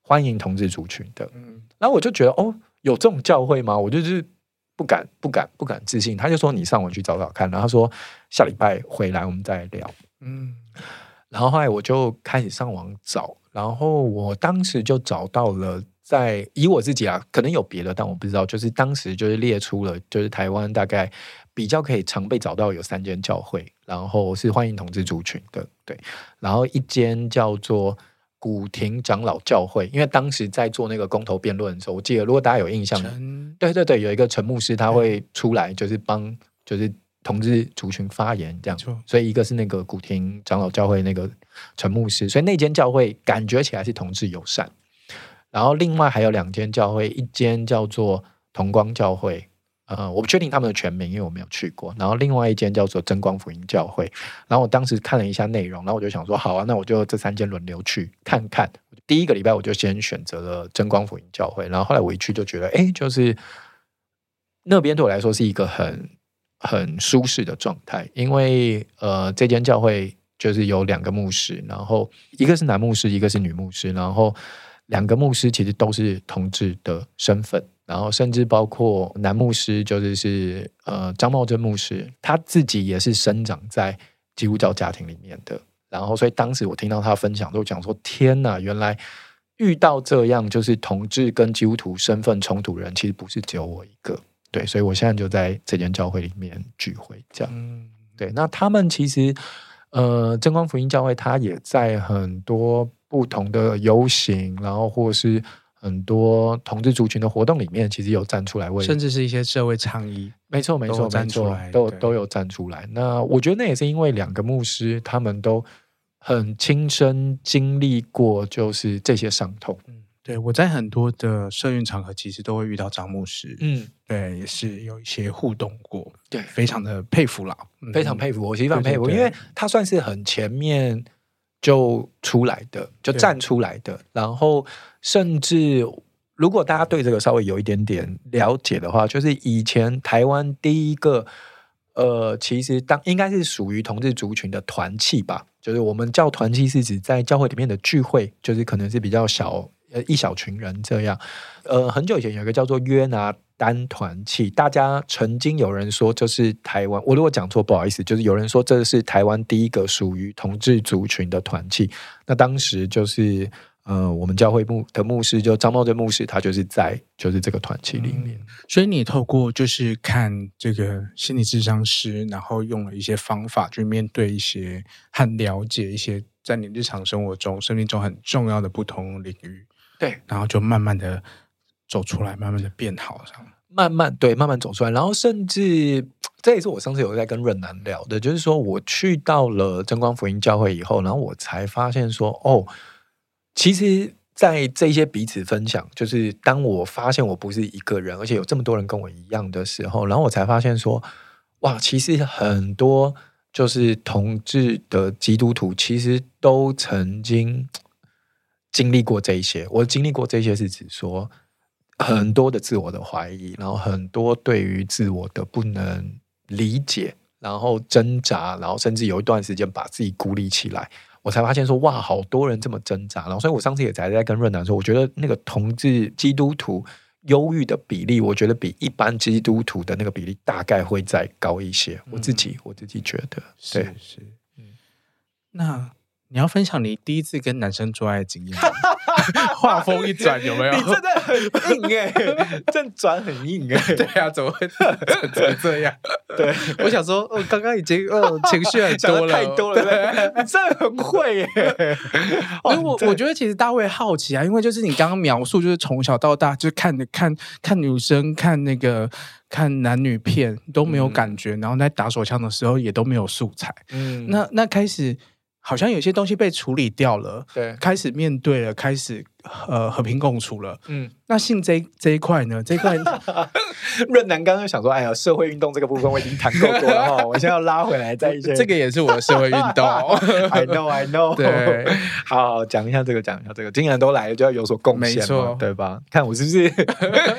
欢迎同志族群的。”嗯，然后我就觉得，哦，有这种教会吗？我就是不敢、不敢、不敢自信。他就说：“你上网去找找看。”然后他说：“下礼拜回来我们再聊。”嗯，然后后来我就开始上网找。然后我当时就找到了，在以我自己啊，可能有别的，但我不知道。就是当时就是列出了，就是台湾大概比较可以常被找到有三间教会，然后是欢迎同志族群的，对。然后一间叫做古亭长老教会，因为当时在做那个公投辩论的时候，我记得如果大家有印象，对对对，有一个陈牧师他会出来，就是帮就是。同志族群发言这样，所以一个是那个古亭长老教会那个陈牧师，所以那间教会感觉起来是同志友善。然后另外还有两间教会，一间叫做同光教会，呃，我不确定他们的全名，因为我没有去过。然后另外一间叫做真光福音教会。然后我当时看了一下内容，然后我就想说，好啊，那我就这三间轮流去看看。第一个礼拜我就先选择了真光福音教会，然后后来我一去就觉得，哎，就是那边对我来说是一个很。很舒适的状态，因为呃，这间教会就是有两个牧师，然后一个是男牧师，一个是女牧师，然后两个牧师其实都是同志的身份，然后甚至包括男牧师就是是呃张茂珍牧师，他自己也是生长在基督教家庭里面的，然后所以当时我听到他分享，都讲说天哪，原来遇到这样就是同志跟基督徒身份冲突的人，其实不是只有我一个。对，所以我现在就在这间教会里面聚会，这样。嗯、对，那他们其实，呃，真光福音教会，他也在很多不同的游行，然后或是很多同志族群的活动里面，其实有站出来为，甚至是一些社会倡议，没错，没错，没错，都都有站出来。那我觉得那也是因为两个牧师，他们都很亲身经历过，就是这些伤痛。对，我在很多的社运场合，其实都会遇到张牧师。嗯，对，也是有一些互动过。对，非常的佩服啦，嗯、非常佩服，我其实非常佩服，因为他算是很前面就出来的，就站出来的。然后，甚至如果大家对这个稍微有一点点了解的话，就是以前台湾第一个，呃，其实当应该是属于同志族群的团契吧，就是我们叫团契，是指在教会里面的聚会，就是可能是比较小。呃，一小群人这样，呃，很久以前有一个叫做约拿单团契，大家曾经有人说这是台湾，我如果讲错不好意思，就是有人说这是台湾第一个属于同志族群的团契。那当时就是呃，我们教会牧的牧师就张茂珍牧师，他就是在就是这个团契里面。所以你透过就是看这个心理智商师，然后用了一些方法去面对一些和了解一些在你日常生活中、生命中很重要的不同领域。对，然后就慢慢的走出来，慢慢的变好，这样慢慢对，慢慢走出来。然后甚至这也是我上次有在跟润南聊的，就是说我去到了真光福音教会以后，然后我才发现说，哦，其实，在这些彼此分享，就是当我发现我不是一个人，而且有这么多人跟我一样的时候，然后我才发现说，哇，其实很多就是同志的基督徒，其实都曾经。经历过这一些，我经历过这些是指说很多的自我的怀疑，然后很多对于自我的不能理解，然后挣扎，然后甚至有一段时间把自己孤立起来，我才发现说哇，好多人这么挣扎。然后，所以我上次也才在跟润南说，我觉得那个同志基督徒忧郁的比例，我觉得比一般基督徒的那个比例大概会再高一些。我自己我自己觉得，对是是，嗯，那。你要分享你第一次跟男生做爱的经验？话锋一转，有没有？你真的很硬哎、欸，这转很硬哎、欸。对啊，怎么会怎么这样？对，我想说，我刚刚已经呃情绪很多了，太多了。对，你真的很会耶、欸。因为我我觉得其实大家会好奇啊，因为就是你刚刚描述，就是从小到大就看看看女生看那个看男女片都没有感觉，嗯、然后在打手枪的时候也都没有素材。嗯，那那开始。好像有些东西被处理掉了，对，开始面对了，开始呃和平共处了，嗯。那性这这一块呢？这一块，润南刚刚想说，哎呀，社会运动这个部分我已经谈够多了哈，我现在要拉回来再一些。这个也是我的社会运动，I know, I know。对，好，好，讲一下这个，讲一下这个，既然都来了，就要有所贡献，没错，对吧？看我是不是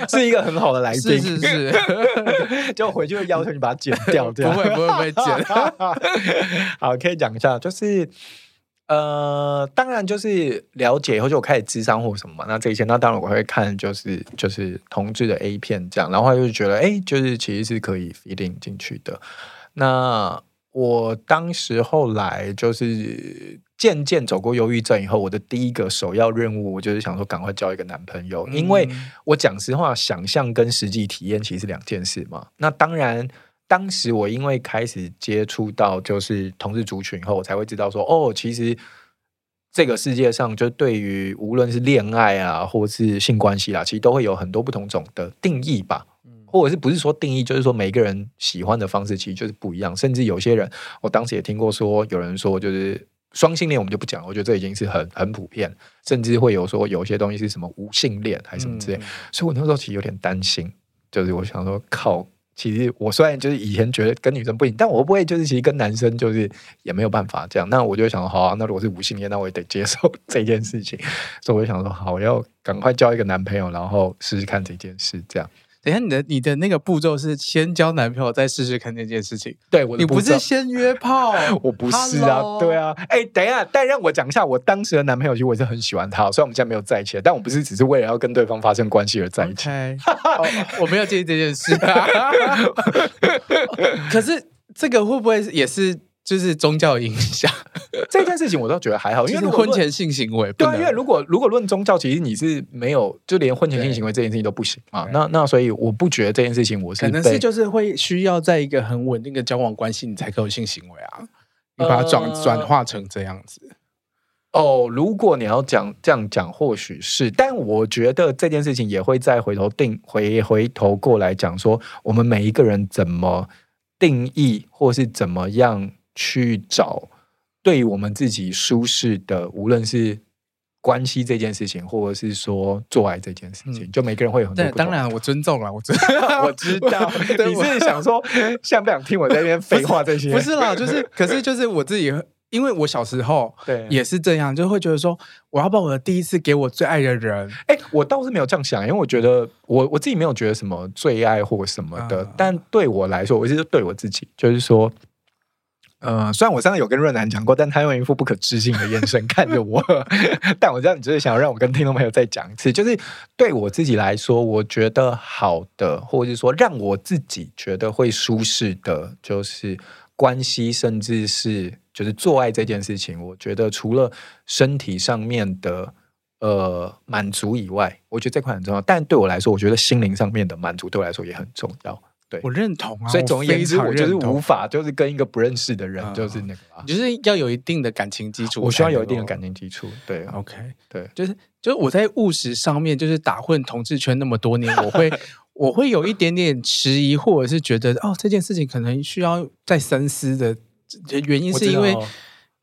是一个很好的来宾？是是是，就回去会要求你把它剪掉，这样不会不会不会剪。好，可以讲一下，就是。呃，当然就是了解以后就开始智商或什么嘛。那这些，那当然我会看，就是就是同志的 A 片这样，然后就觉得，哎，就是其实是可以 feeding 进去的。那我当时后来就是渐渐走过忧郁症以后，我的第一个首要任务，我就是想说赶快交一个男朋友，因为我讲实话，想象跟实际体验其实是两件事嘛。那当然。当时我因为开始接触到就是同志族群后，我才会知道说，哦，其实这个世界上就对于无论是恋爱啊，或是性关系啦，其实都会有很多不同种的定义吧。或者是不是说定义，就是说每个人喜欢的方式其实就是不一样。甚至有些人，我当时也听过说，有人说就是双性恋，我们就不讲，我觉得这已经是很很普遍。甚至会有说有些东西是什么无性恋还是什么之类。所以我那时候其实有点担心，就是我想说靠。其实我虽然就是以前觉得跟女生不行，但我不会就是其实跟男生就是也没有办法这样。那我就想说，好啊，那如果是无性恋，那我也得接受 这件事情。所以我就想说，好，我要赶快交一个男朋友，然后试试看这件事，这样。等一下，你的你的那个步骤是先交男朋友，再试试看那件事情。对，我的你不是先约 炮？我不是啊，Hello? 对啊。哎、欸，等一下，但让我讲一下我当时的男朋友，其实我也是很喜欢他，虽然我们现在没有在一起，但我不是只是为了要跟对方发生关系而在一起。Okay. oh, 我没有介意这件事。可是这个会不会也是？就是宗教影响这件事情，我倒觉得还好，因为婚前性行为对，因为如果如果论宗教，其实你是没有，就连婚前性行为这件事情都不行啊。那那所以我不觉得这件事情我是可能是就是会需要在一个很稳定的交往关系，你才可以有性行为啊。你把它转转化成这样子哦。如果你要讲这样讲，或许是，但我觉得这件事情也会再回头定回回头过来讲说，我们每一个人怎么定义，或是怎么样。去找对我们自己舒适的，无论是关系这件事情，或者是说做爱这件事情，嗯、就每个人会有很多。对，当然我尊重了，我尊 我知道。你是想说，想不想听我在那边废话这些？不是，不是啦，就是，可是就是我自己，因为我小时候对也是这样，就会觉得说，我要把我的第一次给我最爱的人。哎、欸，我倒是没有这样想，因为我觉得我我自己没有觉得什么最爱或什么的，嗯、但对我来说，我是对我自己，就是说。呃，虽然我上次有跟润南讲过，但他用一副不可置信的眼神 看着我。但我知道你就是想要让我跟听众朋友再讲一次，就是对我自己来说，我觉得好的，或者是说让我自己觉得会舒适的，就是关系，甚至是就是做爱这件事情。我觉得除了身体上面的呃满足以外，我觉得这块很重要。但对我来说，我觉得心灵上面的满足对我来说也很重要。对我认同啊，所以总而言之，我就是无法就是跟一个不认识的人，就是那个、啊，就是要有一定的感情基础。我需要有一定的感情基础。对，OK，对，就是就是我在务实上面，就是打混同志圈那么多年，我会 我会有一点点迟疑，或者是觉得哦，这件事情可能需要再深思的原因，是因为。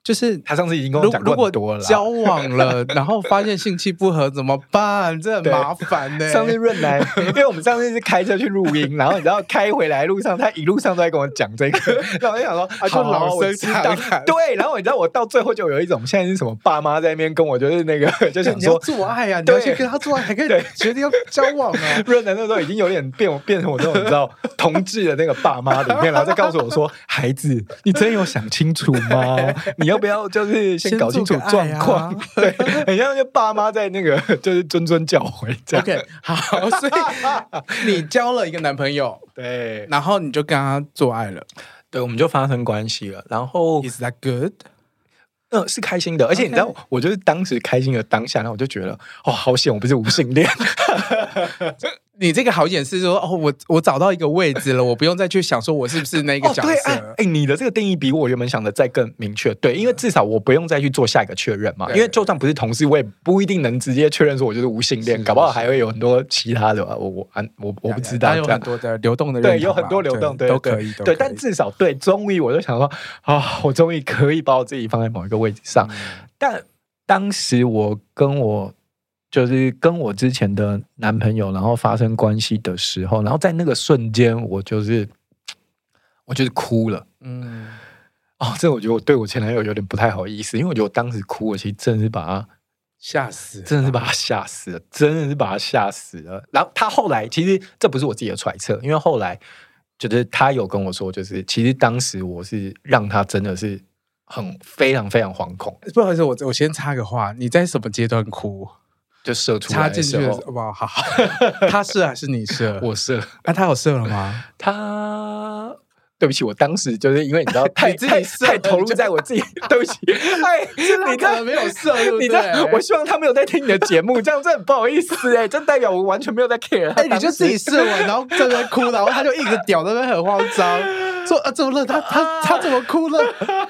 就是他上次已经跟我讲过多了，交往了，然后发现性气不合怎么办？这很麻烦呢、欸。上次润来，因为我们上次是开车去录音，然后你知道开回来路上，他一路上都在跟我讲这个，然后我就想说，啊，就老生常谈。对，然后你知道我到最后就有一种现在是什么爸妈在那边跟我就是那个，就想说做爱呀、啊，你要去跟他做爱，还可以决定要交往啊。润来那时候已经有点变变成我这种你知道同志的那个爸妈里面，然后再告诉我说，孩子，你真有想清楚吗？你。要不要就是先搞清楚状况？啊、对，很像就爸妈在那个 就是谆谆教诲这样。OK，好，所以你交了一个男朋友，对，然后你就跟他做爱了，对，我们就发生关系了。然后，Is that good？嗯，是开心的，而且你知道.我就是当时开心的当下，然后我就觉得，哦，好险，我不是无性恋。你这个好演是说哦，我我找到一个位置了，我不用再去想说我是不是那个角色。哎、你的这个定义比我原本想的再更明确。对，因为至少我不用再去做下一个确认嘛。因为就算不是同事，我也不一定能直接确认说我就是无性恋，搞不好还会有很多其他的。我我我我不知道，有很多的流动的，对，有很多流动，对，都可以。对，但至少对，终于我就想说啊，我终于可以把我自己放在某一个位置上。嗯、但当时我跟我。就是跟我之前的男朋友，然后发生关系的时候，然后在那个瞬间，我就是 我就是哭了。嗯，哦，这我觉得我对我前男友有点不太好意思，因为我觉得我当时哭，我其实真的是把他吓死，真的是把他吓死了，真的是把他吓死了。然后他后来其实这不是我自己的揣测，因为后来就是他有跟我说，就是其实当时我是让他真的是很非常非常惶恐。不好意思，我我先插个话，你在什么阶段哭？就射出来的时候，哇，好，他射还是你射？我射。那他有射了吗？他，对不起，我当时就是因为你知道，太太太投入在我自己，对不起，哎，你可能没有射，你知道，我希望他没有在听你的节目，这样真的很不好意思哎，这代表我完全没有在 care。哎，你就自己射完，然后在那哭，然后他就一直屌，在那边很慌张。说啊，怎么了？他他他怎么哭了？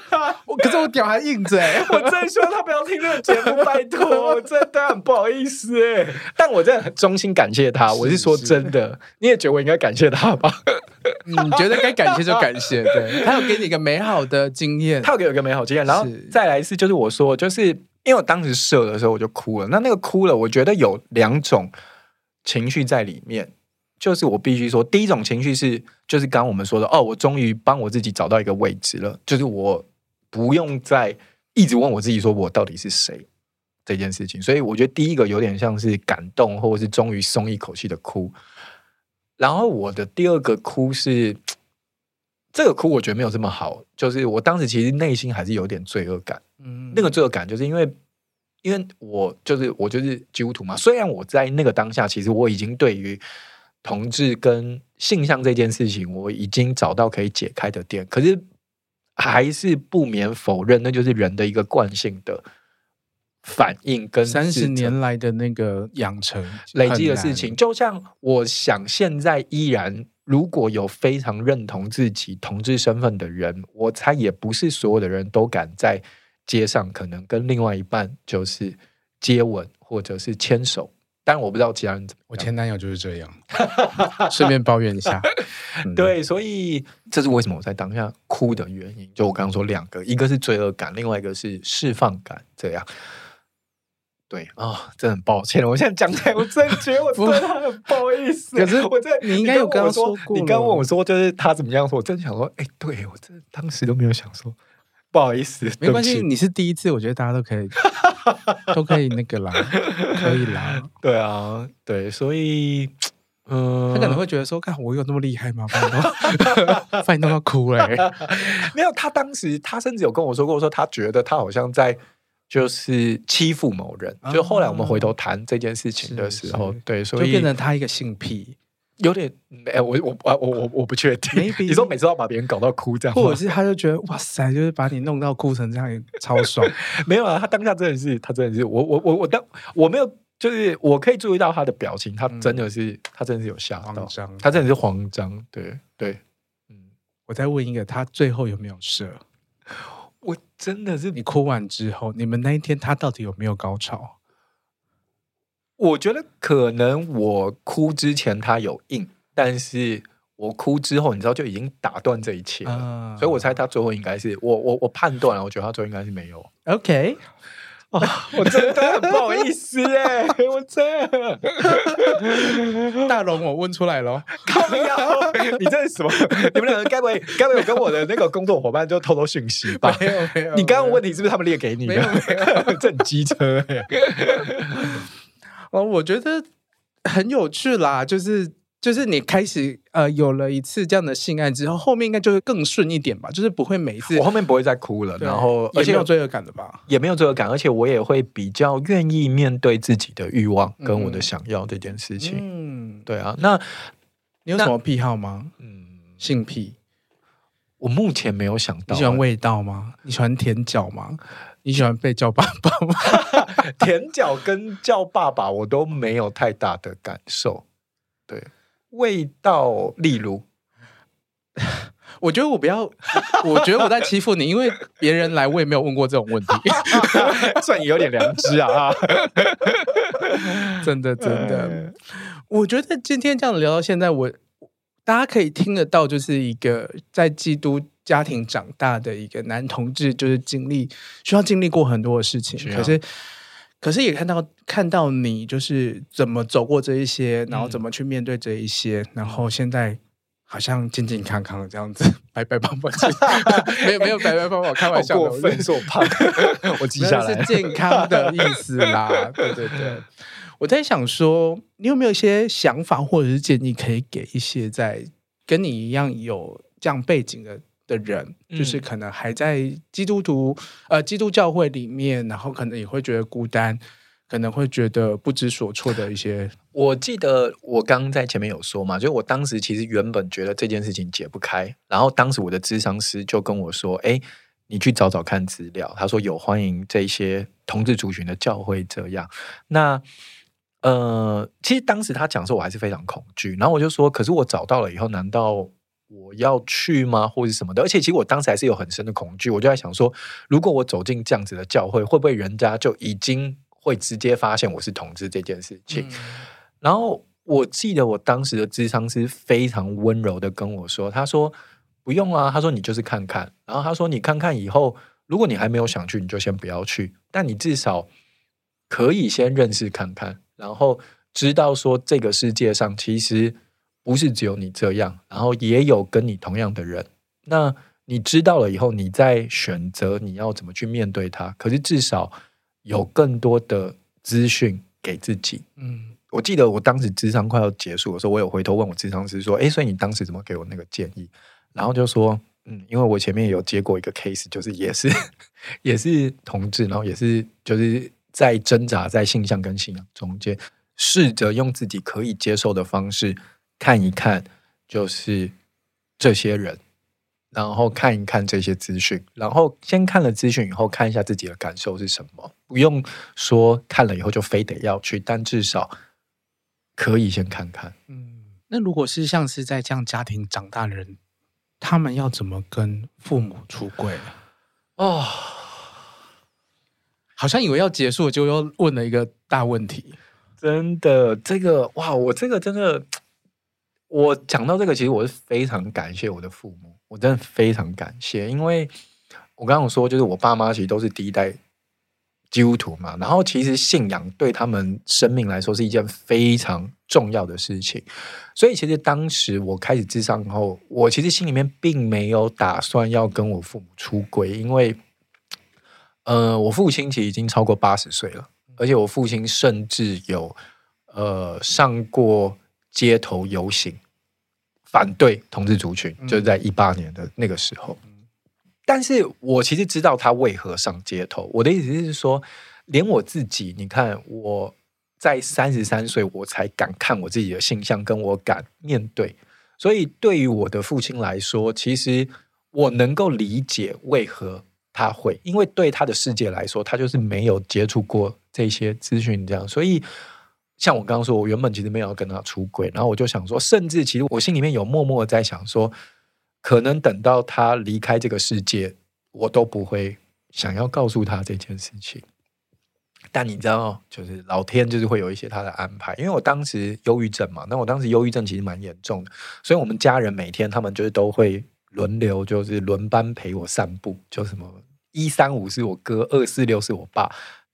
我可是我屌还硬着哎！我真希望他不要听这个节目，拜托，我真的很不好意思哎。但我真的很衷心感谢他，我是说真的，你也觉得我应该感谢他吧？你 觉得该感谢就感谢，对，他有给你一个美好的经验，他有给我一个美好经验，然后再来一次就是我说，就是因为我当时射的时候我就哭了，那那个哭了，我觉得有两种情绪在里面。就是我必须说，第一种情绪是，就是刚刚我们说的，哦，我终于帮我自己找到一个位置了，就是我不用再一直问我自己，说我到底是谁这件事情。所以我觉得第一个有点像是感动，或者是终于松一口气的哭。然后我的第二个哭是，这个哭我觉得没有这么好，就是我当时其实内心还是有点罪恶感。嗯，那个罪恶感就是因为，因为我就是我就是基督徒嘛，虽然我在那个当下，其实我已经对于同志跟性向这件事情，我已经找到可以解开的点，可是还是不免否认，那就是人的一个惯性的反应，跟三十年来的那个养成累积的事情。就像我想，现在依然如果有非常认同自己同志身份的人，我猜也不是所有的人都敢在街上可能跟另外一半就是接吻或者是牵手。但我不知道其他人怎么。我前男友就是这样，顺便抱怨一下。嗯、对，所以这是为什么我在当下哭的原因。就我刚刚说两个，一个是罪恶感，另外一个是释放感。这样，对啊、哦，真的很抱歉。我现在讲起来，我真的觉得我对他很不好意思。可是我在，你应该有跟他说过，你刚问我说，就是他怎么样说，我真的想说，哎，对我真的当时都没有想说。不好意思，没关系，你是第一次，我觉得大家都可以，都可以那个啦，可以啦。对啊，对，所以，嗯，他可能会觉得说，看我有那么厉害吗？把你弄到哭了。没有，他当时他甚至有跟我说过，说他觉得他好像在就是欺负某人。就后来我们回头谈这件事情的时候，对，所以就变成他一个性癖。有点，哎，我我我我我不确定。Maybe, 你说每次要把别人搞到哭这样，或者是他就觉得哇塞，就是把你弄到哭成这样也超爽。没有啊，他当下真的是，他真的是，我我我我当我没有，就是我可以注意到他的表情，他真的是，嗯、他真的是有吓到，他真的是慌张。对对，嗯，我再问一个，他最后有没有射？我真的是，你哭完之后，你们那一天他到底有没有高潮？我觉得可能我哭之前他有硬，但是我哭之后，你知道就已经打断这一切了，嗯、所以我猜他最后应该是我我我判断了，我觉得他最后应该是没有。OK，哦、我真的很不好意思哎，我真的大龙，我问出来了，你这是什么？你们两个该不会该不会跟我的那个工作伙伴就偷偷讯息吧？没有没有，你刚刚问题是不是他们列给你的？没有没有，这很机车哎。哦，我觉得很有趣啦，就是就是你开始呃有了一次这样的性爱之后，后面应该就会更顺一点吧？就是不会每一次我后面不会再哭了，然后而且有罪恶感的吧？也没有罪恶感，而且我也会比较愿意面对自己的欲望跟我的想要这件事情。嗯，对啊。那你有什么癖好吗？嗯，性癖。我目前没有想到。你喜欢味道吗？你喜欢舔脚吗？你喜欢被叫爸爸吗？舔脚跟叫爸爸我都没有太大的感受。对。味道，例如，我觉得我不要，我觉得我在欺负你，因为别人来我也没有问过这种问题，算你有点良知啊！真的真的，我觉得今天这样聊到现在，我大家可以听得到，就是一个在基督家庭长大的一个男同志，就是经历需要经历过很多的事情，可是。可是也看到看到你就是怎么走过这一些，然后怎么去面对这一些，嗯、然后现在好像健健康康的这样子，白白胖胖，没有没有白白胖胖，开玩笑的，过分说胖，我记下来是健康的意思啦，对对对。我在想说，你有没有一些想法或者是建议，可以给一些在跟你一样有这样背景的？的人，就是可能还在基督徒呃基督教会里面，然后可能也会觉得孤单，可能会觉得不知所措的一些。我记得我刚刚在前面有说嘛，就我当时其实原本觉得这件事情解不开，然后当时我的咨商师就跟我说：“哎，你去找找看资料。”他说有欢迎这些同志族群的教会这样。那呃，其实当时他讲说，我还是非常恐惧。然后我就说：“可是我找到了以后，难道？”我要去吗，或者什么的？而且其实我当时还是有很深的恐惧，我就在想说，如果我走进这样子的教会，会不会人家就已经会直接发现我是同志这件事情？嗯、然后我记得我当时的智商是非常温柔的跟我说，他说不用啊，他说你就是看看，然后他说你看看以后，如果你还没有想去，你就先不要去，但你至少可以先认识看看，然后知道说这个世界上其实。不是只有你这样，然后也有跟你同样的人。那你知道了以后，你再选择你要怎么去面对他。可是至少有更多的资讯给自己。嗯，我记得我当时智商快要结束的时候，我有回头问我智商师说：“诶，所以你当时怎么给我那个建议？”然后就说：“嗯，因为我前面有接过一个 case，就是也是也是同志，然后也是就是在挣扎在性向跟信仰中间，试着用自己可以接受的方式。”看一看，就是这些人，然后看一看这些资讯，然后先看了资讯以后，看一下自己的感受是什么。不用说看了以后就非得要去，但至少可以先看看。嗯，那如果是像是在这样家庭长大的人，他们要怎么跟父母出柜？哦，好像以为要结束，就又问了一个大问题。真的，这个哇，我这个真的。我讲到这个，其实我是非常感谢我的父母，我真的非常感谢，因为我刚刚说，就是我爸妈其实都是第一代基督徒嘛，然后其实信仰对他们生命来说是一件非常重要的事情，所以其实当时我开始咨商后，我其实心里面并没有打算要跟我父母出轨，因为呃，我父亲其实已经超过八十岁了，而且我父亲甚至有呃上过。街头游行，反对同志族群，就是在一八年的那个时候。但是我其实知道他为何上街头。我的意思是说，连我自己，你看我在三十三岁，我才敢看我自己的性向，跟我敢面对。所以对于我的父亲来说，其实我能够理解为何他会，因为对他的世界来说，他就是没有接触过这些资讯，这样，所以。像我刚刚说，我原本其实没有要跟他出轨，然后我就想说，甚至其实我心里面有默默在想说，可能等到他离开这个世界，我都不会想要告诉他这件事情。但你知道，就是老天就是会有一些他的安排，因为我当时忧郁症嘛，那我当时忧郁症其实蛮严重的，所以我们家人每天他们就是都会轮流，就是轮班陪我散步，就什么一三五是我哥，二四六是我爸。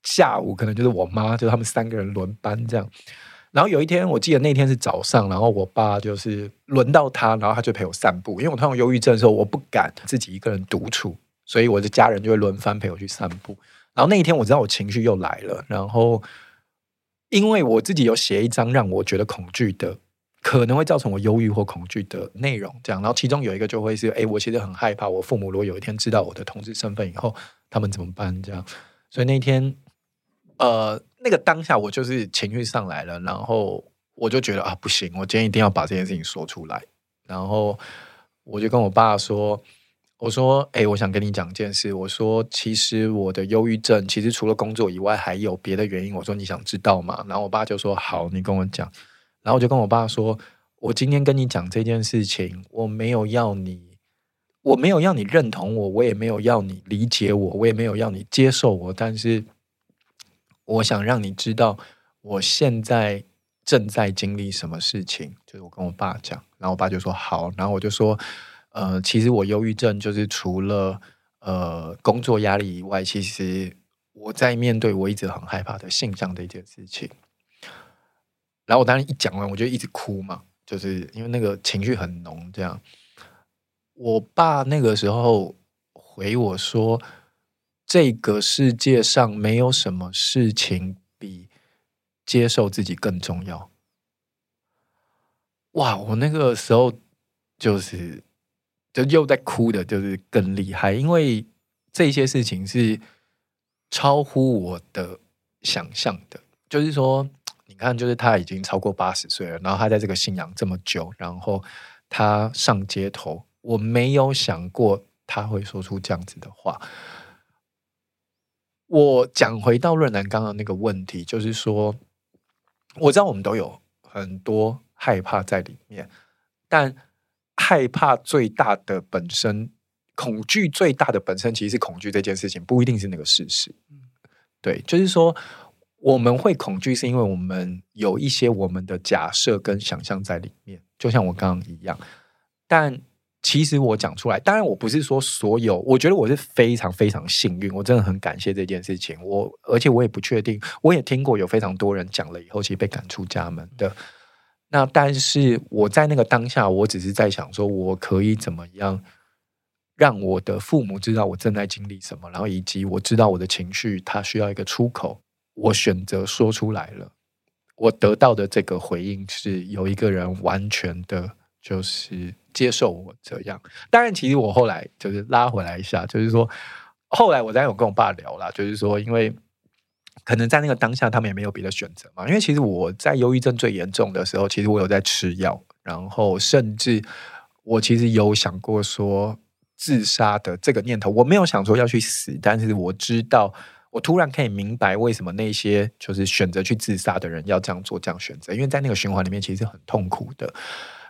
下午可能就是我妈，就他们三个人轮班这样。然后有一天，我记得那天是早上，然后我爸就是轮到他，然后他就陪我散步。因为我通常忧郁症的时候，我不敢自己一个人独处，所以我的家人就会轮番陪我去散步。然后那一天，我知道我情绪又来了，然后因为我自己有写一张让我觉得恐惧的可能会造成我忧郁或恐惧的内容，这样。然后其中有一个就会是，哎，我其实很害怕，我父母如果有一天知道我的同志身份以后，他们怎么办？这样。所以那天，呃，那个当下我就是情绪上来了，然后我就觉得啊，不行，我今天一定要把这件事情说出来。然后我就跟我爸说，我说，哎，我想跟你讲一件事。我说，其实我的忧郁症，其实除了工作以外，还有别的原因。我说，你想知道吗？然后我爸就说，好，你跟我讲。然后我就跟我爸说：“我今天跟你讲这件事情，我没有要你，我没有要你认同我，我也没有要你理解我，我也没有要你接受我。但是，我想让你知道，我现在正在经历什么事情。就是我跟我爸讲，然后我爸就说好。然后我就说，呃，其实我忧郁症就是除了呃工作压力以外，其实我在面对我一直很害怕的性向的一件事情。”然后我当然一讲完，我就一直哭嘛，就是因为那个情绪很浓。这样，我爸那个时候回我说：“这个世界上没有什么事情比接受自己更重要。”哇！我那个时候就是就又在哭的，就是更厉害，因为这些事情是超乎我的想象的，就是说。你看，就是他已经超过八十岁了，然后他在这个信仰这么久，然后他上街头，我没有想过他会说出这样子的话。我讲回到润南刚刚那个问题，就是说，我知道我们都有很多害怕在里面，但害怕最大的本身，恐惧最大的本身，其实是恐惧这件事情，不一定是那个事实。对，就是说。我们会恐惧，是因为我们有一些我们的假设跟想象在里面，就像我刚刚一样。但其实我讲出来，当然我不是说所有，我觉得我是非常非常幸运，我真的很感谢这件事情。我而且我也不确定，我也听过有非常多人讲了以后，其实被赶出家门的。那但是我在那个当下，我只是在想说，我可以怎么样让我的父母知道我正在经历什么，然后以及我知道我的情绪，它需要一个出口。我选择说出来了，我得到的这个回应是有一个人完全的，就是接受我这样。当然，其实我后来就是拉回来一下，就是说，后来我当然有跟我爸聊啦，就是说，因为可能在那个当下，他们也没有别的选择嘛。因为其实我在忧郁症最严重的时候，其实我有在吃药，然后甚至我其实有想过说自杀的这个念头。我没有想说要去死，但是我知道。我突然可以明白为什么那些就是选择去自杀的人要这样做、这样选择，因为在那个循环里面其实很痛苦的。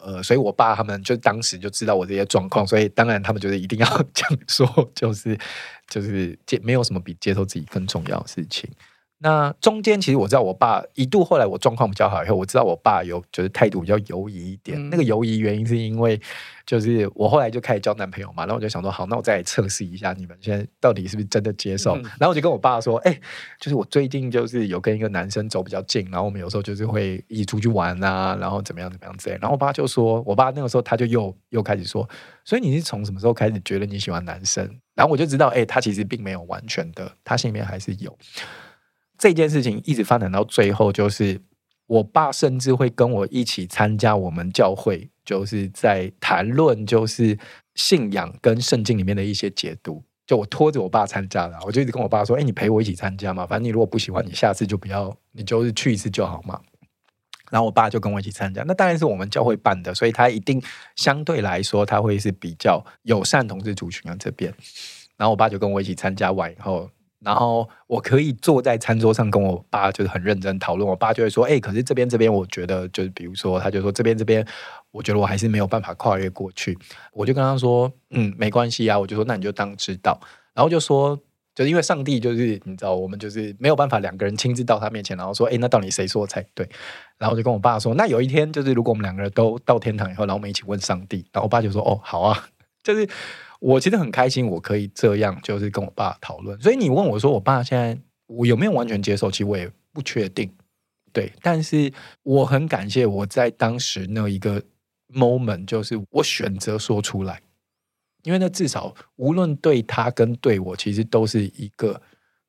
呃，所以我爸他们就当时就知道我这些状况，所以当然他们觉得一定要 讲说，就是就是接没有什么比接受自己更重要的事情。那中间其实我知道，我爸一度后来我状况比较好以后，我知道我爸有就是态度比较犹疑一点。嗯、那个犹疑原因是因为就是我后来就开始交男朋友嘛，然后我就想说，好，那我再来测试一下你们现在到底是不是真的接受。嗯、然后我就跟我爸说，哎、欸，就是我最近就是有跟一个男生走比较近，然后我们有时候就是会一起出去玩啊，然后怎么样怎么样之类。然后我爸就说，我爸那个时候他就又又开始说，所以你是从什么时候开始觉得你喜欢男生？然后我就知道，哎、欸，他其实并没有完全的，他心里面还是有。这件事情一直发展到最后，就是我爸甚至会跟我一起参加我们教会，就是在谈论就是信仰跟圣经里面的一些解读。就我拖着我爸参加了，我就一直跟我爸说：“哎，你陪我一起参加嘛，反正你如果不喜欢，你下次就不要，你就是去一次就好嘛。”然后我爸就跟我一起参加。那当然是我们教会办的，所以他一定相对来说他会是比较友善同志族群的这边。然后我爸就跟我一起参加完以后。然后我可以坐在餐桌上跟我爸就是很认真讨论，我爸就会说：“哎，可是这边这边，我觉得就是比如说，他就说这边这边，我觉得我还是没有办法跨越过去。”我就跟他说：“嗯，没关系啊。”我就说：“那你就当知道。”然后就说：“就是因为上帝就是你知道，我们就是没有办法两个人亲自到他面前，然后说：‘哎，那到底谁说才对？’然后就跟我爸说：‘那有一天就是如果我们两个人都到天堂以后，然后我们一起问上帝。’然后我爸就说：‘哦，好啊。’就是。我其实很开心，我可以这样，就是跟我爸讨论。所以你问我说，我爸现在我有没有完全接受？其实我也不确定，对。但是我很感谢我在当时那一个 moment，就是我选择说出来，因为那至少无论对他跟对我，其实都是一个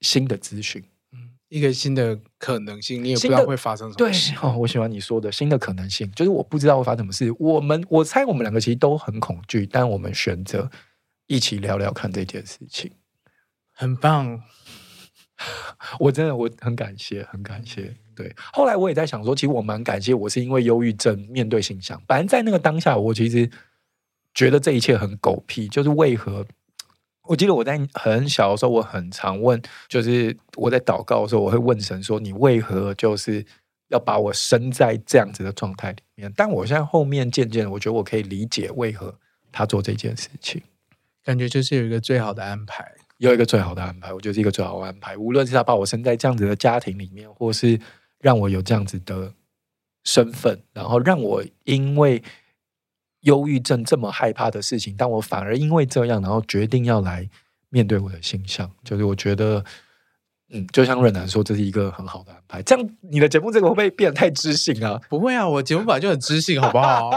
新的资讯。嗯，一个新的可能性，你也不知道会发生什么事。对哦，我喜欢你说的新的可能性，就是我不知道会发生什么事。我们我猜我们两个其实都很恐惧，但我们选择一起聊聊看这件事情，很棒。我真的我很感谢，很感谢。对，后来我也在想说，其实我蛮感谢，我是因为忧郁症面对形象。反正在那个当下，我其实觉得这一切很狗屁。就是为何？我记得我在很小的时候，我很常问，就是我在祷告的时候，我会问神说：“你为何就是要把我生在这样子的状态里面？”但我现在后面渐渐，我觉得我可以理解为何他做这件事情，感觉就是有一个最好的安排。有一个最好的安排，我觉得是一个最好的安排。无论是他把我生在这样子的家庭里面，或是让我有这样子的身份，然后让我因为忧郁症这么害怕的事情，但我反而因为这样，然后决定要来面对我的形象，就是我觉得。嗯，就像润南说，这是一个很好的安排。这样，你的节目这个会不会变得太知性啊？不会啊，我节目本来就很知性，好不好？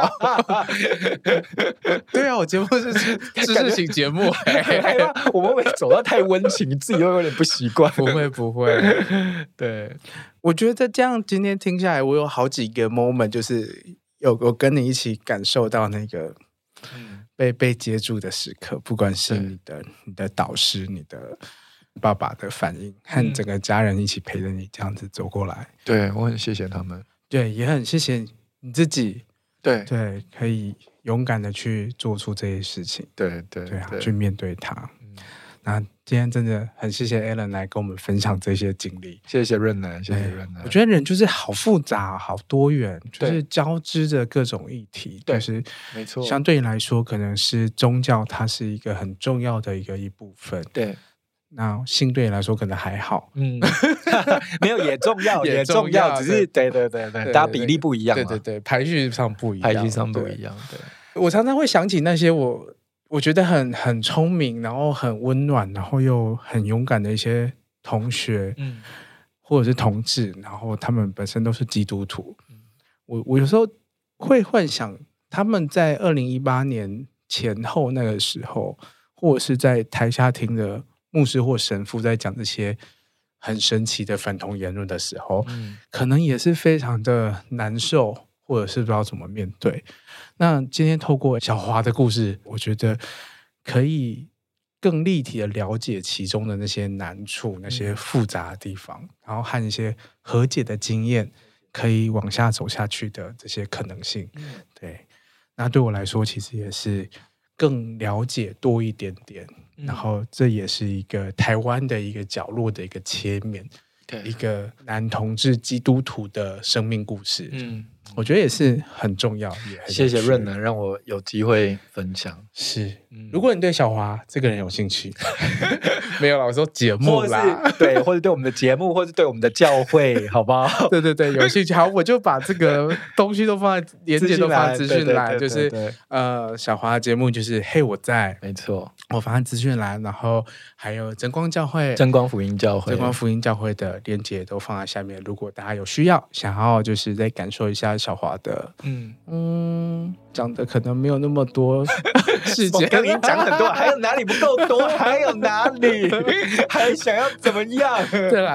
对啊，我节目是知 识型节目，我们会走到太温情，自己会有点不习惯。不会，不会。对，我觉得这样今天听下来，我有好几个 moment，就是有我跟你一起感受到那个被被接住的时刻，不管是你的、你的导师、你的。爸爸的反应和整个家人一起陪着你这样子走过来，对，我很谢谢他们，对，也很谢谢你自己，对。对，可以勇敢的去做出这些事情，对对对啊，去面对它。那今天真的很谢谢 Alan 来跟我们分享这些经历，谢谢润南，谢谢润南。我觉得人就是好复杂，好多元，就是交织着各种议题，对，是没错。相对来说，可能是宗教，它是一个很重要的一个一部分，对。那性对你来说可能还好，嗯，没有也重要，也重要，只是对对对对，大家比例不一样，对对对，排序上不一样，排序上不一样。对，我常常会想起那些我我觉得很很聪明，然后很温暖，然后又很勇敢的一些同学，嗯，或者是同志，然后他们本身都是基督徒，我我有时候会幻想他们在二零一八年前后那个时候，或者是在台下听的。牧师或神父在讲这些很神奇的反同言论的时候，嗯，可能也是非常的难受，或者是不知道怎么面对。那今天透过小华的故事，我觉得可以更立体的了解其中的那些难处、那些复杂的地方，然后和一些和解的经验，可以往下走下去的这些可能性。对，那对我来说，其实也是更了解多一点点。然后这也是一个台湾的一个角落的一个切面，对，一个男同志基督徒的生命故事。嗯。我觉得也是很重要，也很谢谢润男让我有机会分享。是，如果你对小华这个人有兴趣，没有啦，我说节目啦，对，或者对我们的节目，或者对我们的教会，好不好？对对对，有兴趣，好，我就把这个东西都放在连接都放在资讯栏，就是呃，小华的节目就是嘿我在，没错，我发在资讯栏，然后还有真光教会、真光福音教会、真光福音教会的链接都放在下面。如果大家有需要，想要就是再感受一下。小华的，嗯嗯，讲的可能没有那么多 细节，跟你讲很多，还有哪里不够多？还有哪里 还想要怎么样？对啦，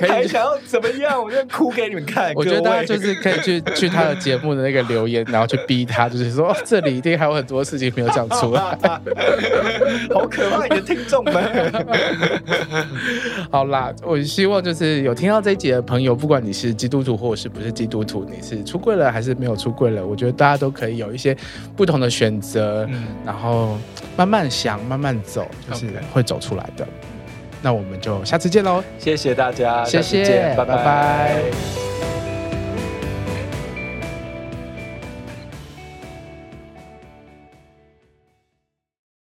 还想要怎么样？我就哭给你们看。我觉得大家就是可以去 去他的节目的那个留言，然后去逼他，就是说这里一定还有很多事情没有讲出来，好可怕！你的听众们，好啦，我希望就是有听到这一集的朋友，不管你是基督徒或者是不是基督徒，你。是出柜了还是没有出柜了？我觉得大家都可以有一些不同的选择，嗯，然后慢慢想，慢慢走，就是会走出来的。那我们就下次见喽！谢谢大家，谢谢，拜拜。拜拜。